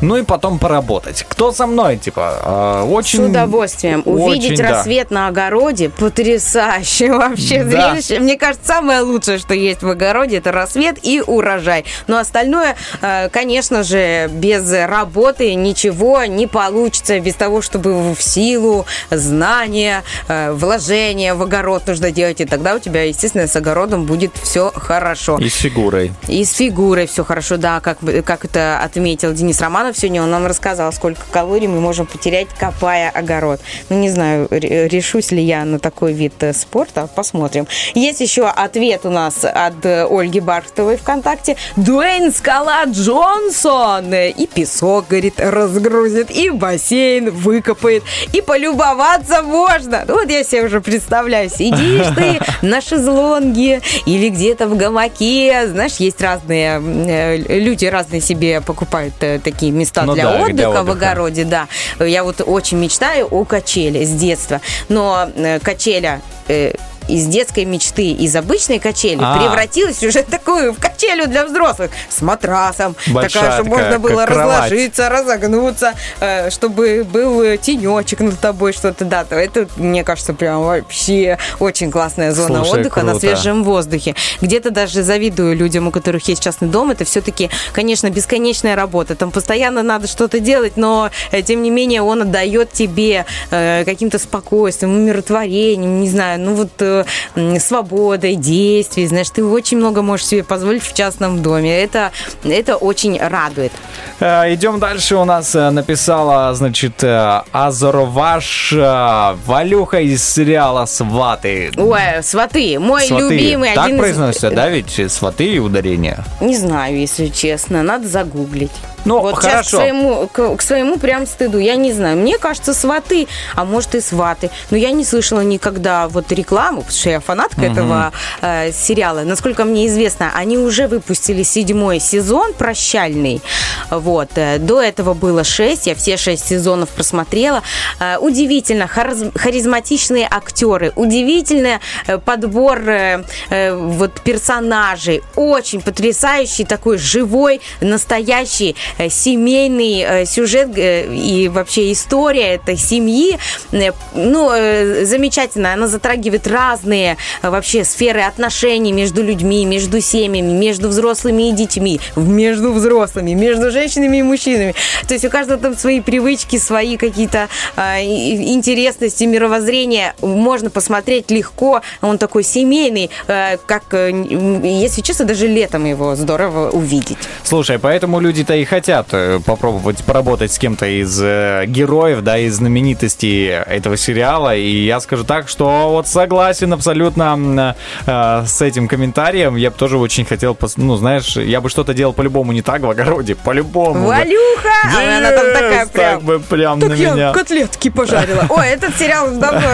ну и потом поработать. Кто со мной, типа? а, очень... С удовольствием. Увидеть очень, да. рассвет на огороде потрясающе вообще Да. зрелище. Мне кажется, самое лучшее, что есть в огороде, это рассвет и урожай. Но остальное, э, конечно же, без работы ничего не получится, без того, чтобы в силу, знания, э, вложения в огород нужно делать. И тогда у тебя, естественно, с огородом будет все хорошо. И с фигурой. И с фигурой все хорошо, да, как, как это отметил Денис Романов сегодня, он нам рассказал, сколько калорий мы можем потерять, копая огород. Ну, не знаю, ре- решусь ли я на такой вид э, спорта, посмотрим. Есть еще ответ у нас от э, Ольги Бархтовой ВКонтакте. Дуэйн Скала Джонсон и песок, говорит, разгрузит, и бассейн выкопает, и полюбоваться можно. Ну, Вот я себе уже представляю, сидишь ты на шезлонге или где-то в гамаке. Знаешь, есть разные э, люди, разные себе покупают э, такие места Ну для, да, отдыха для в отдыха. огороде, да. Я вот очень мечтаю о качеле с детства. Но э, качеля из детской мечты, из обычной качели А. превратилась уже такую, в качелю для взрослых с матрасом. Большая такая, чтобы такая, можно было как кровать. разложиться, разогнуться, э, чтобы был э, тенечек над тобой, что-то, да. то Это, мне кажется, прям вообще очень классная зона Слушай, отдыха на круто. свежем воздухе. Где-то даже завидую людям, у которых есть частный дом. Это все-таки, конечно, бесконечная работа. Там постоянно надо что-то делать, но, э, тем не менее, он отдает тебе э, каким-то спокойствием, умиротворением, не знаю, ну вот м, свободой, действий. Знаешь, ты очень много можешь себе позволить в частном доме. Это, это очень радует. Э, Идем дальше. У нас э, написала, значит, э, Азороваш Валюха из сериала «Сваты». Ой, сваты, мой Сваты. любимый, Так один из- произносится, да, ведь сваты и ударение? Не знаю, если честно, надо загуглить. Ну, вот сейчас к хорошо. своему, к, к своему прям стыду. Я не знаю. Мне кажется, сваты, а может и сваты. Но я не слышала никогда вот рекламу, потому что я фанатка этого э, сериала. Насколько мне известно, они уже выпустили седьмой сезон прощальный. Вот. э, До этого было шесть. Я все шесть сезонов просмотрела. Э, Удивительно. харз- Харизматичные актеры. Удивительный э, подбор э, э, вот персонажей. Очень потрясающий такой живой, настоящий семейный э, сюжет э, и вообще история этой семьи. Э, Ну, э, замечательно. Она затрагивает разные э, вообще сферы отношений между людьми, между семьями, между взрослыми и детьми, между взрослыми, между женщинами и мужчинами. То есть у каждого там свои привычки, свои какие-то э, интересности, мировоззрения. Можно посмотреть легко. Он такой семейный, э, как, э, если честно, даже летом его здорово увидеть. Слушай, поэтому люди-то и хотят э, попробовать поработать с кем-то из э, героев, да, из знаменитостей этого сериала. И я скажу так, что вот согласен абсолютно э, с этим комментарием. Я бы тоже очень хотел, ну, знаешь, я бы что-то делал по-любому не так в огороде, по-любому. Валюха! А она там такая Yes, прям. Так бы прям Так на я меня. котлетки пожарила. Ой, этот сериал давно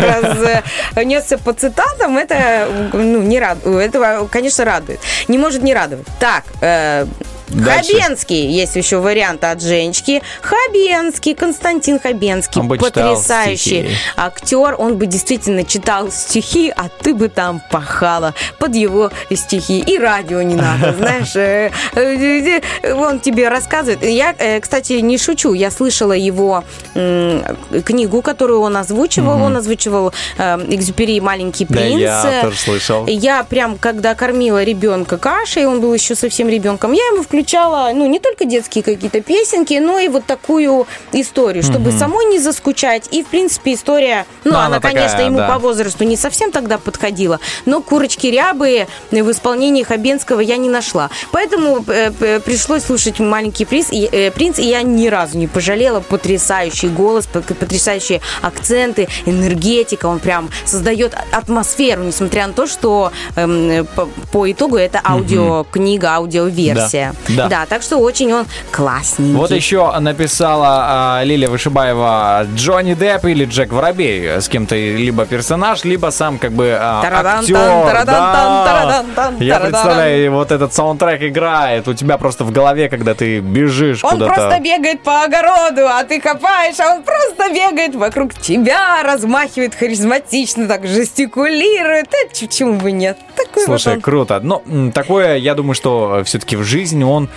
разнесся по цитатам. Это, ну, не рад... Этого, конечно, радует. Не может не радовать. Так, э, Дальше. Хабенский, есть еще вариант от Женечки. Хабенский, Константин Хабенский, Он бы потрясающий стихи. актер. Он бы действительно читал стихи, а ты бы там пахала под его стихи. И радио не надо, знаешь. э, э, э, Он тебе рассказывает. Я, кстати, не шучу. Я слышала его книгу, которую он озвучивал. Он озвучивал Экзюпери «Маленький принц». я тоже слышал. Я прям, когда кормила ребенка кашей, он был еще совсем ребенком, я ему включала, ну, не только детские какие-то песенки, но и вот такую историю, чтобы самой не заскучать. И, в принципе, история, ну, Ну, она, она конечно, такая, ему да. по возрасту не совсем тогда подходила, но курочки рябые в исполнении Хабенского я не нашла. Поэтому э, э, пришлось слушать «Маленький принц», и, э, принц, и я ни разу не пожалела. Потрясающий голос, потрясающие акценты, энергетика. Он прям создает атмосферу, несмотря на то, что эм, по, по итогу это аудиокнига, аудиоверсия. Да, да. так что очень он классненький. Вот еще написала а, Лилия Вышибаева Джонни Депп или Джек Воробей. С кем-то либо персонаж, либо сам как бы а, Тарадан-тан, актер. Да. Я представляю, вот этот саундтрек играет у тебя просто в голове, когда ты бежишь Он куда-то. просто бегает по огороду, а ты копаешь, а он просто бегает вокруг тебя, размахивает харизматично, так жестикулирует. Это ч- почему бы нет? Такой Слушай, вот он. круто. Но м, такое, я думаю, что все-таки в жизни он...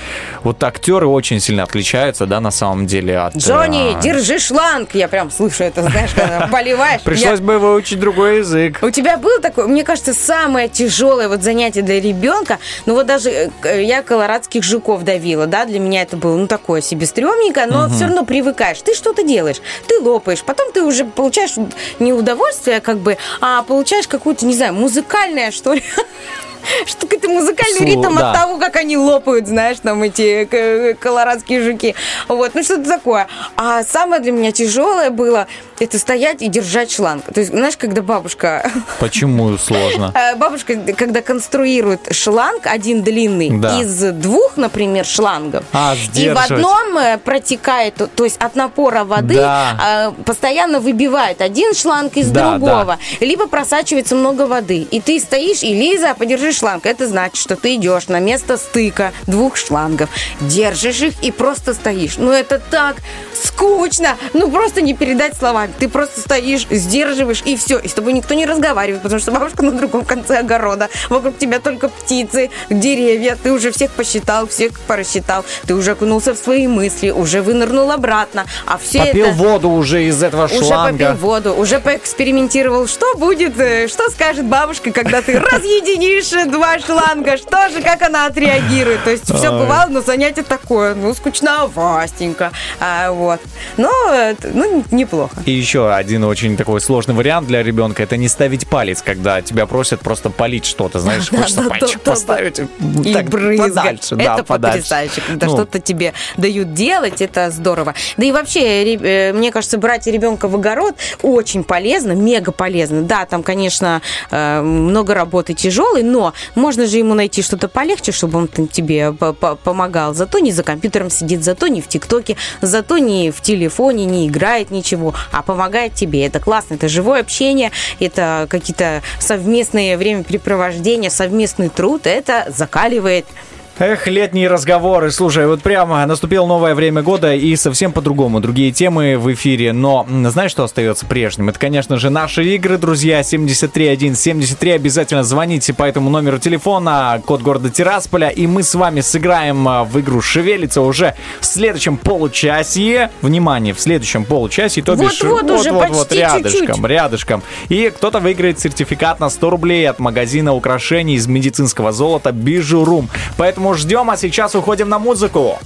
Вот актеры очень сильно отличаются, да, на самом деле от... Джонни, а, держи шланг. Я прям слышу это, знаешь, когда поливаешь. Пришлось бы выучить другой язык. У тебя было такое, мне кажется, самое тяжелое вот занятие для ребенка, ну вот даже э, к- я колорадских жуков давила, да, для меня это было, ну, такое себе стрёмненько, но все равно привыкаешь. Ты что-то делаешь, ты лопаешь, потом ты уже получаешь не удовольствие, как бы, а получаешь какую-то, не знаю, музыкальное, что ли, что какой-то музыкальный Слу- ритм да. от того, как они лопают, знаешь, там эти колорадские жуки. Вот, ну что-то такое. А самое для меня тяжелое было это стоять и держать шланг. То есть, знаешь, когда бабушка Почему сложно? Э, Бабушка, когда конструирует шланг, один длинный, Да. из двух, например, шлангов, А, и в одном э, протекает, то- есть от напора воды Да. э, постоянно выбивает один шланг из Да, другого, либо просачивается много воды. И ты стоишь, и Лиза, подержи шланг. Это значит, что ты идешь на место стыка двух шлангов, держишь их и просто стоишь. Ну это так скучно, ну просто не передать словами. Ты просто стоишь, сдерживаешь, и все. И с тобой никто не разговаривает, потому что бабушка на другом конце огорода. Вокруг тебя только птицы, деревья. Ты уже всех посчитал, всех просчитал. Ты уже окунулся в свои мысли, уже вынырнул обратно. А все Попил это... воду уже из этого Уже шланга. попил воду, уже поэкспериментировал. Что будет, э, что скажет бабушка, когда ты разъединишь два шланга? Что же, как она отреагирует? То есть все бывало, но занятие такое, ну, скучновастенько. А, вот. Но, э, ну, неплохо. И еще один очень такой сложный вариант для ребенка. Это не ставить палец, когда тебя просят просто полить что-то, знаешь, хочется пальчик поставить. И подальше, это потрясающе, когда Ну, что-то тебе дают делать, это здорово. Да и вообще, э, мне кажется, брать ребенка в огород очень полезно, мега полезно. Да, там, конечно, э, много работы тяжелой, но можно же ему найти что-то полегче, чтобы он тебе по- по- помогал. Зато не за компьютером сидит, зато не в ТикТоке, зато не в телефоне, не играет ничего, а помогает тебе. Это классно, это живое общение, это какие-то совместные времяпрепровождения, совместный труд, это закаливает. Эх, летние разговоры. Слушай, вот прямо наступило новое время года и совсем по-другому. Другие темы в эфире. Но знаешь, что остается прежним? Это, конечно же, наши игры, друзья. 73173. Обязательно звоните по этому номеру телефона. Код города Тирасполя. И мы с вами сыграем а, в игру «Шевелится» уже в следующем получасье. Внимание, в следующем получасе. То бишь, Вот-вот уже, вот-вот, почти рядышком, чуть-чуть. рядышком. И кто-то выиграет сертификат на 100 рублей от магазина украшений из медицинского золота Бижурум. Поэтому ждем, а сейчас уходим на музыку.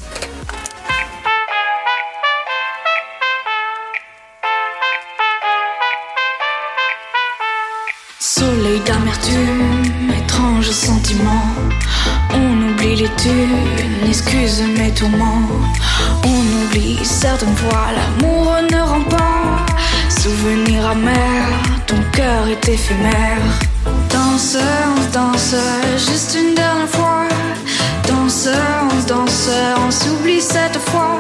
Soleil d'amertume, étrange sentiment. On oublie les thunes, excuse mes tourments. On oublie certaines fois, l'amour ne rend pas. Souvenir amer, ton cœur est éphémère. Danse, on danse, juste une dernière fois. Danse, on on s'oublie cette fois.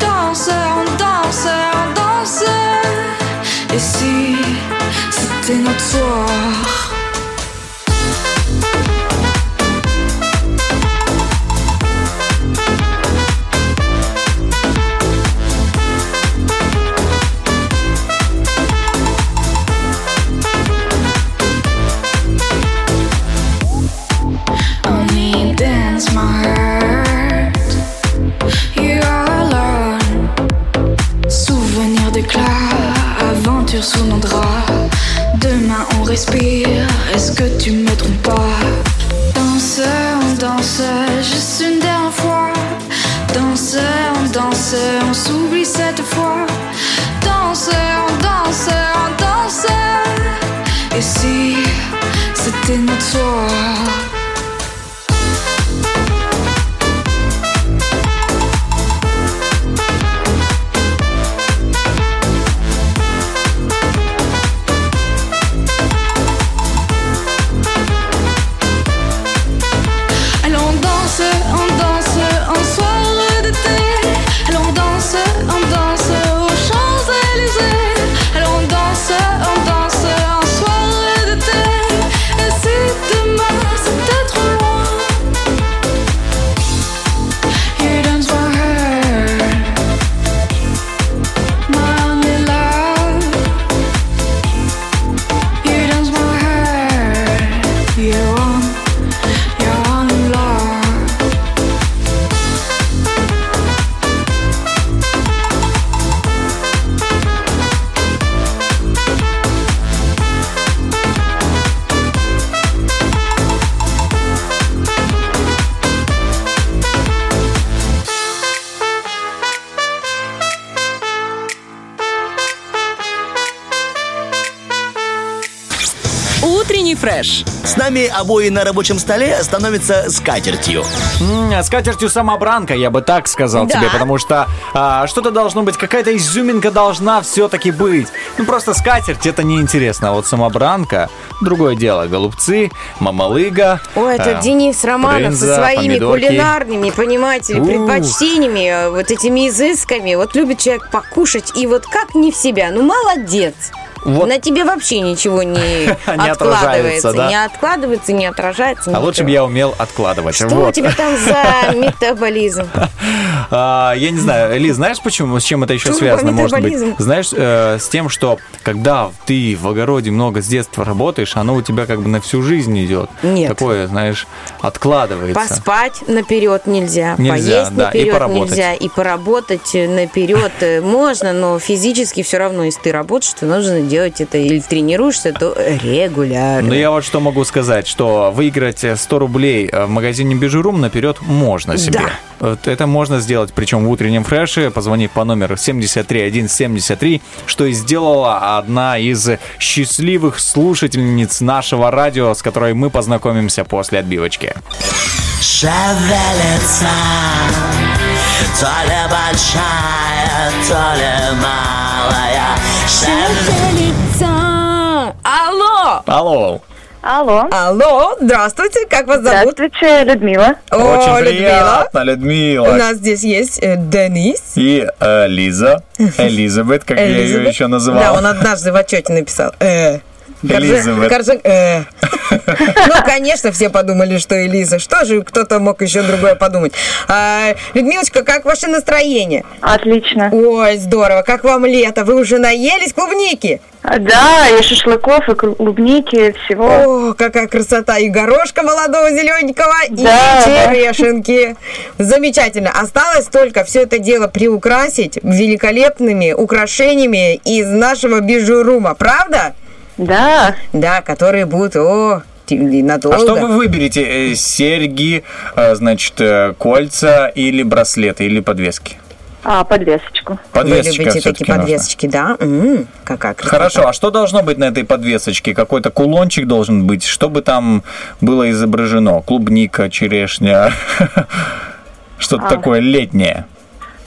Danse, on danse, on. Et si c'était notre soir? Sous nos draps. Demain on respire. Est-ce que tu me фреш. С нами обои на рабочем столе становятся скатертью. М, С катертью самобранка, я бы так сказал Да. тебе, потому что а, что-то должно быть, какая-то изюминка должна все-таки быть. Ну просто скатерть это неинтересно, а вот самобранка другое дело. Голубцы, мамалыга. Ой, это а, Денис Романов брынза, со своими помидорки. кулинарными, понимаете ли, Ух. предпочтениями, э, вот этими изысками. Вот любит человек покушать, и вот как не в себя. Ну, молодец. Вот. На тебе вообще ничего не, Не откладывается. да? Не откладывается, не отражается. А лучше бы я умел откладывать. Что Вот. у тебя там за метаболизм? А, я не знаю, Ли, знаешь почему, с чем это еще связано, может быть? Знаешь, э, с тем, что когда ты в огороде много с детства работаешь, оно у тебя как бы на всю жизнь идет. Нет. Такое, знаешь, откладывается. Поспать наперед нельзя, Нельзя, поесть да, и наперед поработать. нельзя, и поработать наперед э, можно, но физически все равно, если ты работаешь, то нужно делать это или тренируешься, то регулярно. Но я вот что могу сказать, что выиграть 100 рублей в магазине Бижурум наперед можно себе. Да, Вот Это можно сделать, причем в утреннем фреше, позвонив по номеру 73173, что и сделала одна из счастливых слушательниц нашего радио, с которой мы познакомимся после отбивочки. Шевелится То ли большая, то ли малая Алло! Алло. Алло. Алло, здравствуйте, как вас зовут? Здравствуйте, Людмила. О, Очень Людмила. приятно, Людмила. У нас здесь есть э, Денис. И э, Лиза, Элизабет, как я ее Элизабет. еще Да, называл. он однажды в отчете написал. Э. Корже- Элизабет. Корже- э. Ну, конечно, все подумали, что Элиза. Что же кто-то мог еще другое подумать? А, Людмилочка, как ваше настроение? Отлично. Ой, здорово. Как вам лето? Вы уже наелись клубники? Да, и шашлыков, и клубники, всего. О, какая красота! И горошка молодого зелененького, и Да, да. черешенки. Замечательно. Осталось только все это дело приукрасить великолепными украшениями из нашего бижурума, правда? Да. Да, которые будут, о, надолго. А что вы выберете? Э, Серьги, э, значит, э, кольца или браслеты, или подвески? А, подвесочку. Подвесочка Вы любите такие подвесочки, да? М, какая красота. Хорошо, а что должно быть на этой подвесочке? Какой-то кулончик должен быть? Чтобы там было изображено? Клубника, черешня, что-то А. такое летнее.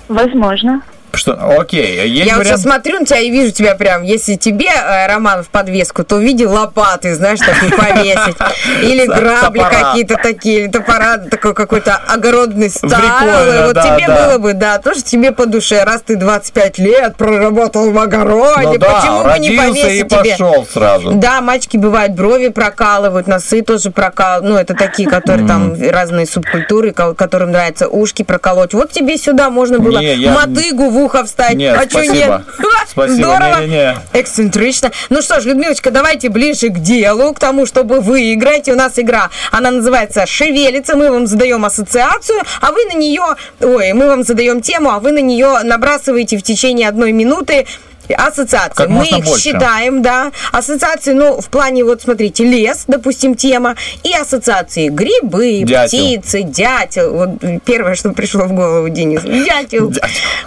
Возможно. Что? Окей, есть Я вот вариант? сейчас смотрю на тебя и вижу тебя прям, если тебе, э, Роман, в подвеску, то в виде лопаты, знаешь, такую повесить. Или грабли какие-то такие, или топора, такой какой-то огородный стал. Вот тебе было бы, да, тоже тебе по душе. Раз ты 25 лет проработал в огороде, Ну почему бы не повесить тебе? пошел сразу. Да, мальчики бывают брови прокалывают, носы тоже прокалывают. Ну, это такие, которые там разные субкультуры, ко- которым нравится ушки проколоть. Вот тебе сюда можно было мотыгу в ухо встать. Нет, а спасибо. нет? Спасибо, Здорово. не-не-не. Эксцентрично. Ну что ж, Людмилочка, давайте ближе к делу, к тому, чтобы вы играете. У нас игра, она называется «Шевелится». Мы вам задаем ассоциацию, а вы на нее... Ой, мы вам задаем тему, а вы на нее набрасываете в течение одной минуты ассоциации. Как мы их больше. считаем, да. Ассоциации, ну, в плане, вот смотрите, лес, допустим, тема, и ассоциации грибы, Дятел. птицы, дятел. Вот первое, что пришло в голову, Денис. Дятел.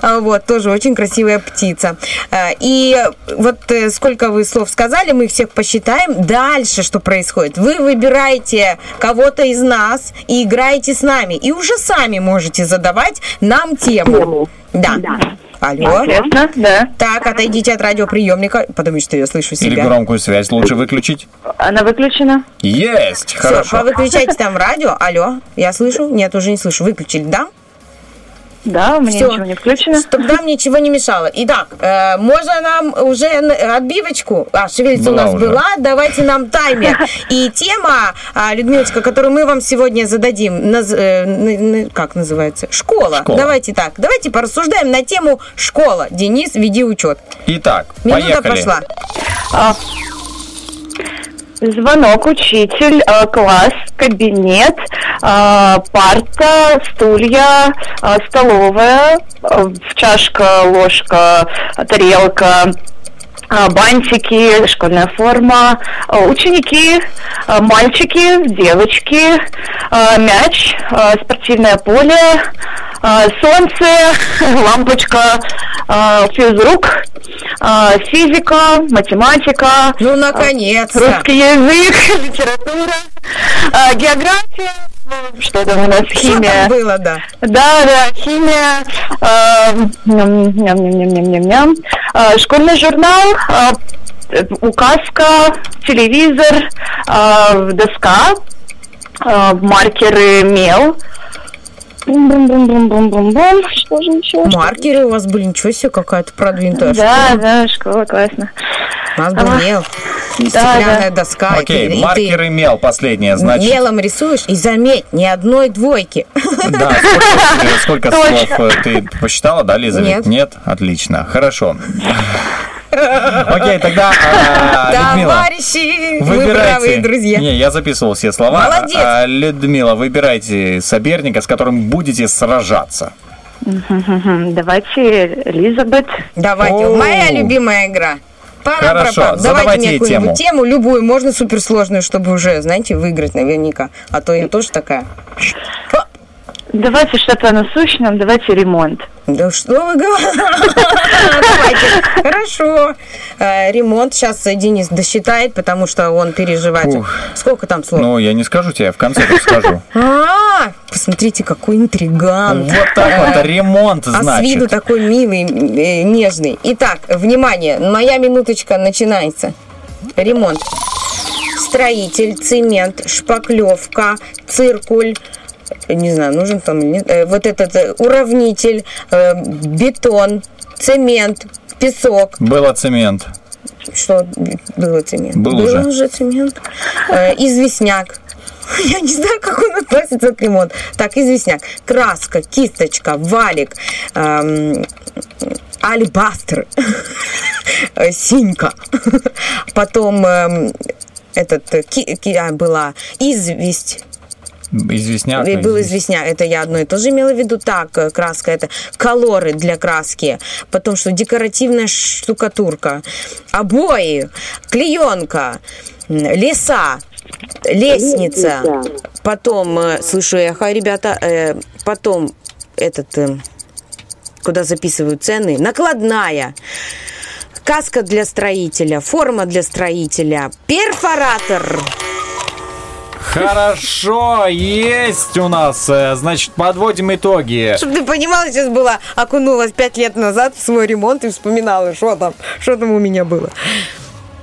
А, Вот, тоже очень красивая птица. А, И вот э, сколько вы слов сказали, мы их всех посчитаем. Дальше что происходит? Вы выбираете кого-то из нас и играете с нами. И уже сами можете задавать нам тему. Да. Алло. Интересно, да. Так, отойдите от радиоприемника, потому что я слышу Или себя. громкую связь лучше выключить? Она выключена. Есть! Все, Хорошо. повыключайте там радио. Алло, я слышу? Нет, уже не слышу. Выключили, да? Да, у меня Всё. ничего не включено. Чтобы нам ничего не мешало. Итак, э, можно нам уже отбивочку? А, шевелится у нас уже. была. Давайте нам таймер. И тема, а, Людмилочка, которую мы вам сегодня зададим, наз- э, как называется? Школа. Школа. Давайте так. Давайте порассуждаем на тему школа. Денис, веди учет. Итак, Минута поехали. пошла. А, Звонок, учитель, э, класс, кабинет, парта, стулья, э, столовая, э, чашка, ложка, тарелка, бантики, школьная форма, ученики, мальчики, девочки, мяч, спортивное поле, солнце, лампочка, физрук, физика, математика. Ну, наконец-то. Русский язык, литература, география, что там у нас, Что химия. там было, да? Да, да, химия, э, ням, ням, ням, ням, ням, ням. Э, школьный журнал, э, указка, телевизор, э, доска, э, маркеры, мел. Бум-бум-бум-бум-бум-бум. Что же еще? Маркеры у вас были, ничего себе, какая-то продвинутая Да, школа. да, школа классно. У нас был А, мел, Да, доска. Окей, ты- и маркер ты и мел последнее, значит. мелом рисуешь, и заметь, ни одной двойки. Да, сколько, слов э, ты посчитала, да, Лиза? Нет. Нет? Отлично, хорошо. Окей, тогда, а, Людмила, Товарищи, вы выбирайте. правые друзья. Не, я записывал все слова. Молодец. А, Людмила, выбирайте соперника, с которым будете сражаться. Давайте Элизабет. Давайте, моя любимая игра. Пара Хорошо, Давайте задавайте мне ей какую-нибудь тему. тему, любую, можно суперсложную, чтобы уже, знаете, выиграть наверняка. А то я тоже такая. Давайте что-то о насущном, давайте ремонт. Да что вы говорите? Давайте. Хорошо. Э, Ремонт сейчас Денис досчитает, потому что он переживает. Сколько там слов? Ну, я не скажу тебе, в конце только скажу. А, посмотрите, какой интригант. Вот так вот, ремонт, А с виду значит. такой милый, э, нежный. Итак, внимание, моя минуточка начинается. Ремонт. Строитель, цемент, шпаклевка, циркуль, не знаю, нужен там э, вот этот э, уравнитель, э, бетон, цемент, песок. Было цемент. Что было цемент? Был Было уже. уже цемент. Известняк. Я не знаю, как он относится к ремонту. Так, известняк. Краска, кисточка, валик, эм, алебастр, э, синька. Потом эм, этот, ки- ки- а, была известь. Известняк. И был известняк, это я одно и то же имела в виду. Так, э, краска, это колоры для краски. Потом что, декоративная штукатурка, обои, клеенка, леса, лестница. Потом, э, слышу эхо, ребята, э, потом этот, э, куда записывают цены, накладная. Каска для строителя, форма для строителя, перфоратор. Хорошо, есть у нас. Э, Значит, подводим итоги. Чтобы ты понимала, сейчас была, окунулась пять лет назад в свой ремонт и вспоминала, что там, что там у меня было.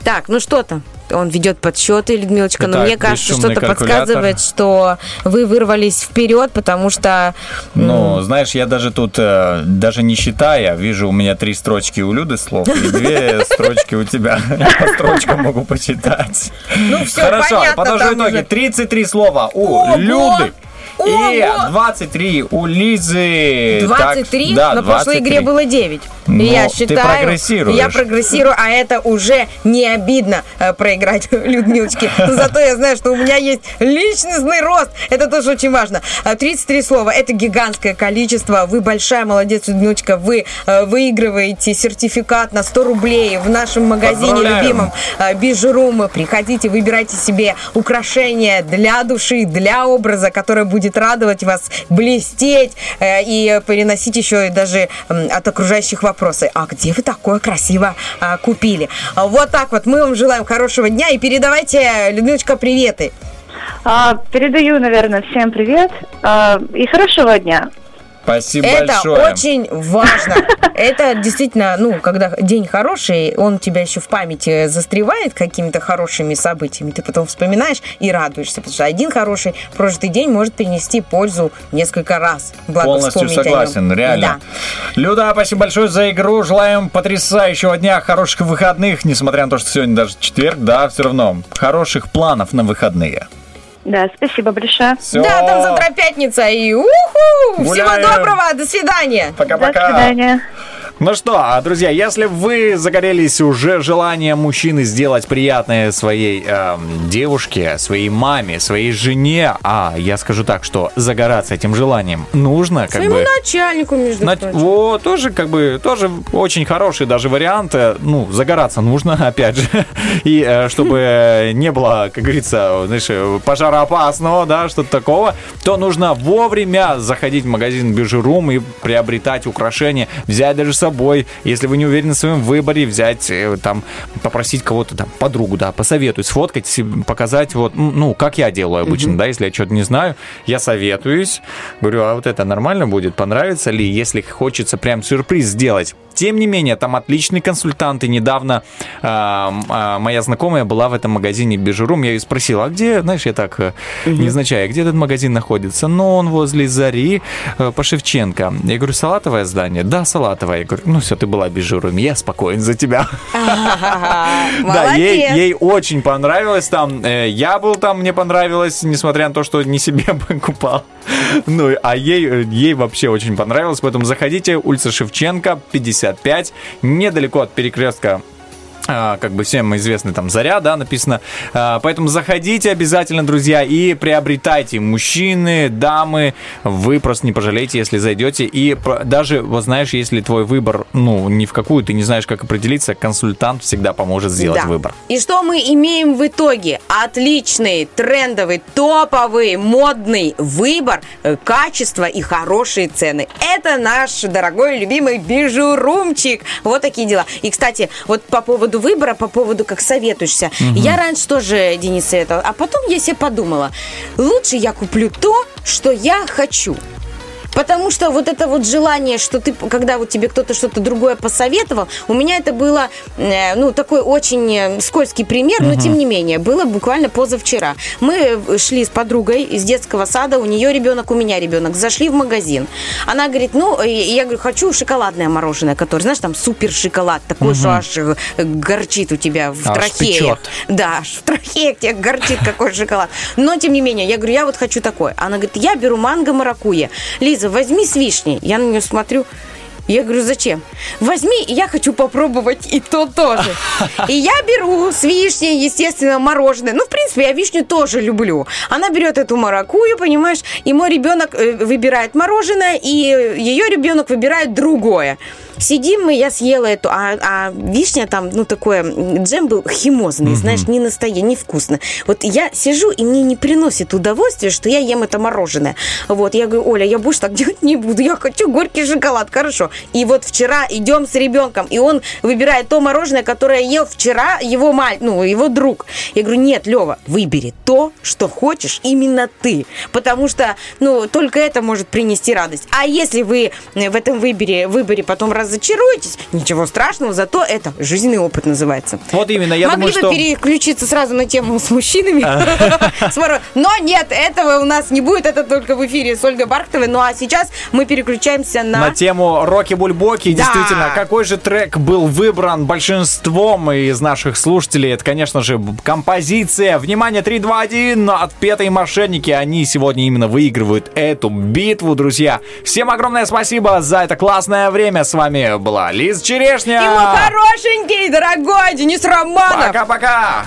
Так, ну что там? Он ведет подсчеты, Людмилочка, но Итак, мне кажется, что-то подсказывает, что вы вырвались вперед, потому что Ну, знаешь, я даже тут, э, даже не считая, вижу у меня три строчки у Люды слов и две строчки у тебя. По строчкам могу почитать. Ну, всё, Хорошо, там итоги. уже. 33 слова у! Люды. И Ого! 23 у Лизы. Так, 23, да, на прошлой 23. игре было 9. Ну, я ты считаю, прогрессируешь. я прогрессирую, а это уже не обидно э, проиграть Людмилочке. Зато я знаю, что у меня есть личностный рост. Это тоже очень важно. А, 33 слова. Это гигантское количество. Вы большая молодец, Людмилочка. Вы э, выигрываете сертификат на 100 рублей в нашем магазине любимом э, Бижурум. Приходите, выбирайте себе украшения для души, для образа, которое будет радовать вас, блестеть э, и переносить еще и даже от окружающих вопросы. А где вы такое красиво а, купили? Вот так вот. Мы вам желаем хорошего дня и передавайте, Людмилочка, приветы. А, передаю, наверное, всем привет а, и хорошего дня. Спасибо Это большое. очень важно. Это действительно, ну, когда день хороший, он тебя еще в памяти застревает какими-то хорошими событиями. Ты потом вспоминаешь и радуешься, потому что один хороший прожитый день может принести пользу несколько раз. Благо Полностью согласен, реально. Да. Люда, спасибо большое за игру. Желаем потрясающего дня, хороших выходных, несмотря на то, что сегодня даже четверг, да, все равно. Хороших планов на выходные. Да, спасибо большое. Всё. Да, там завтра пятница и уху! Всего доброго, до свидания. До Пока-пока. свидания. Ну что, а, друзья, если вы загорелись уже желанием мужчины сделать приятное своей эм, девушке, своей маме, своей жене, а я скажу так, что загораться этим желанием нужно, как Своему бы. начальнику, между На- прочим. Вот, тоже как бы, тоже очень хороший даже вариант. Э, Ну, загораться нужно, опять же. И э, чтобы не было, как говорится, знаешь, э, пожароопасного, да, что-то такого, то нужно вовремя заходить в магазин Бижурум и приобретать украшения, взять даже с собой, если вы не уверены в своем выборе, взять э, там, попросить кого-то там, подругу, да, посоветовать, сфоткать, показать, вот, ну, как я делаю обычно, да, если я что-то не знаю, я советуюсь, говорю, а вот это нормально будет, понравится ли, если хочется прям сюрприз сделать. Тем не менее, там отличные консультанты. Недавно а, а, моя знакомая была в этом магазине Бижурум. Я ее спросил, а где, знаешь, я так э, невзначай, где этот магазин находится? Ну, он возле Зари э, по Шевченко. Я говорю, салатовое здание? Да, салатовое. Я говорю, ну все, ты была в Бижуруме, я спокоен за тебя. Да, ей очень понравилось там. Э, Я был там, мне понравилось, несмотря на то, что не себе покупал. Ну, а ей, э, ей вообще очень понравилось. Поэтому заходите, улица Шевченко, 55, недалеко от перекрестка как бы всем известный там Заря, да, написано. А, Поэтому заходите обязательно, друзья, и приобретайте. Мужчины, дамы, вы просто не пожалеете, если зайдете. И даже, вот знаешь, если твой выбор, ну, ни в какую, ты не знаешь, как определиться, консультант всегда поможет сделать Да. выбор. И что мы имеем в итоге? Отличный, трендовый, топовый, модный выбор, э, качество и хорошие цены. Это наш дорогой, любимый бижурумчик. Вот такие дела. И, кстати, вот по поводу выбора, по поводу как советуешься. Мгм. Я раньше тоже Денис советовал, а потом я себе подумала, лучше я куплю то, что я хочу. Потому что вот это вот желание, что ты, когда вот тебе кто-то что-то другое посоветовал, у меня это было, э, ну, такой очень э, скользкий пример, но Мгм. тем не менее, было буквально позавчера. Мы э, шли с подругой из детского сада, у нее ребенок, у меня ребенок, зашли в магазин. Она говорит, ну, я говорю, хочу шоколадное мороженое, которое, знаешь, там супер шоколад, такой, Мгм. что аж горчит у тебя в Аж трахее. печет. Да, аж в трахее тебе горчит какой шоколад. Но, тем не менее, я говорю, я вот хочу такой. Она говорит, я беру манго маракуйя. Лиза, возьми с вишней. Я на нее смотрю. Я говорю, зачем? Возьми, я хочу попробовать и то тоже. И я беру с вишней, естественно, мороженое. Ну, в принципе, я вишню тоже люблю. Она берет эту маракую, понимаешь, и мой ребенок э, выбирает мороженое, и ее ребенок выбирает другое. Сидим мы, я съела эту, а, а вишня там, ну, такое, джем был химозный, Мгм. знаешь, не настоящий, невкусно. Вот я сижу, и мне не приносит удовольствия, что я ем это мороженое. Вот, я говорю, Оля, я больше так делать не буду, я хочу горький шоколад, хорошо. И вот вчера идем с ребенком, и он выбирает то мороженое, которое ел вчера его маль, ну, его друг. Я говорю, нет, Лева, выбери то, что хочешь именно ты, потому что, ну, только это может принести радость. А если вы э, в этом выборе, выборе потом разочаруетесь, ничего страшного, зато это жизненный опыт называется. Вот именно, я Могли думаю, бы что... переключиться сразу на тему с мужчинами. Моро- Но нет, этого у нас не будет, это только в эфире с Ольгой Бархтовой. Ну а сейчас мы переключаемся На на... тему Роки Бульбоки. Да. Действительно, какой же трек был выбран большинством из наших слушателей? Это, конечно же, композиция. Внимание, 3, 2, 1. Отпетые мошенники. Они сегодня именно выигрывают эту битву, друзья. Всем огромное спасибо за это классное время. С вами была Лиз Черешня. И мой хорошенький, дорогой Денис Романов. Пока-пока.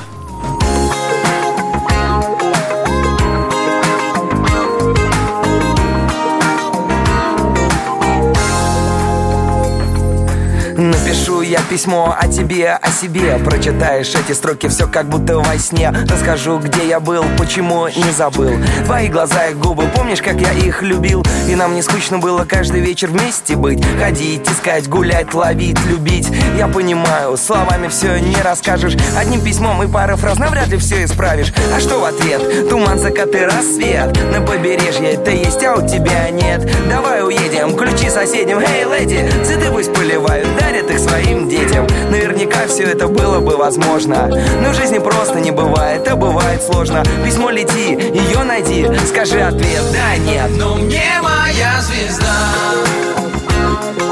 Напишу я письмо о тебе, о себе. Прочитаешь эти строки, все как будто во сне. Расскажу, где я был, почему не забыл. Твои глаза и губы, помнишь, как я их любил? И нам не скучно было каждый вечер вместе быть. Ходить, искать, гулять, ловить, любить. Я понимаю, словами все не расскажешь. Одним письмом и парой фраз навряд ли все исправишь. А что в ответ? Туман, закаты, рассвет. На побережье это есть, а у тебя нет. Давай уедем, ключи соседям, эй, леди Цветы пусть поливают, дарят их своим детям. Наверняка все это было бы возможно. Но в жизни просто не бывает, а бывает сложно. Письмо лети, ее найди, скажи ответ, да, нет Но мне моя звезда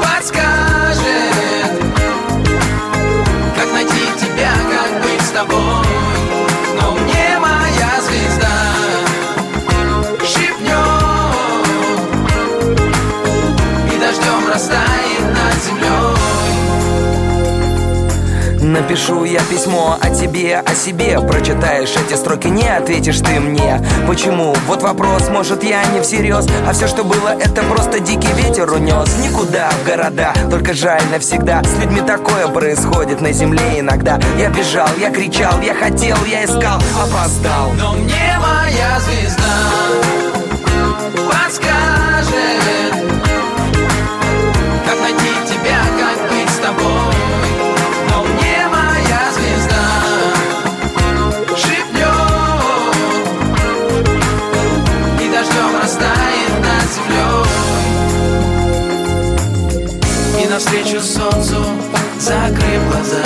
подскажет, как найти тебя, как быть с тобой. Напишу я письмо о тебе, о себе. Прочитаешь эти строки, не ответишь ты мне. Почему? Вот вопрос, может я не всерьез. А все, что было, это просто дикий ветер унес Никуда в города, только жаль навсегда. С людьми такое происходит на земле иногда. Я бежал, я кричал, я хотел, я искал, опоздал. Но мне моя звезда подскажет, навстречу солнцу закрыв глаза.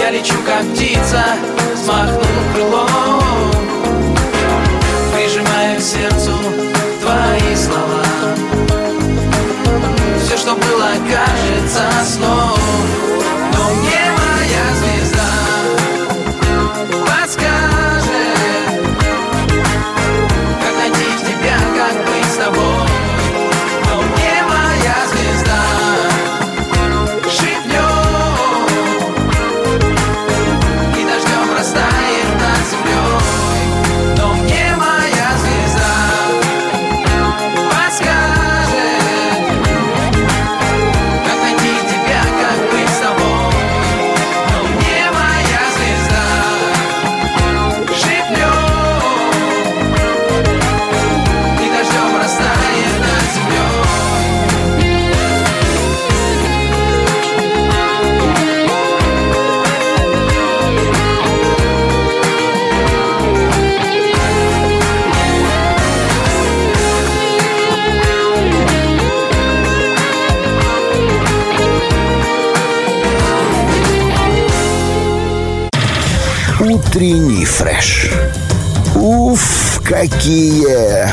Я лечу как птица, взмахнув крылом Прижимаю к сердцу фреш. Уф, какие!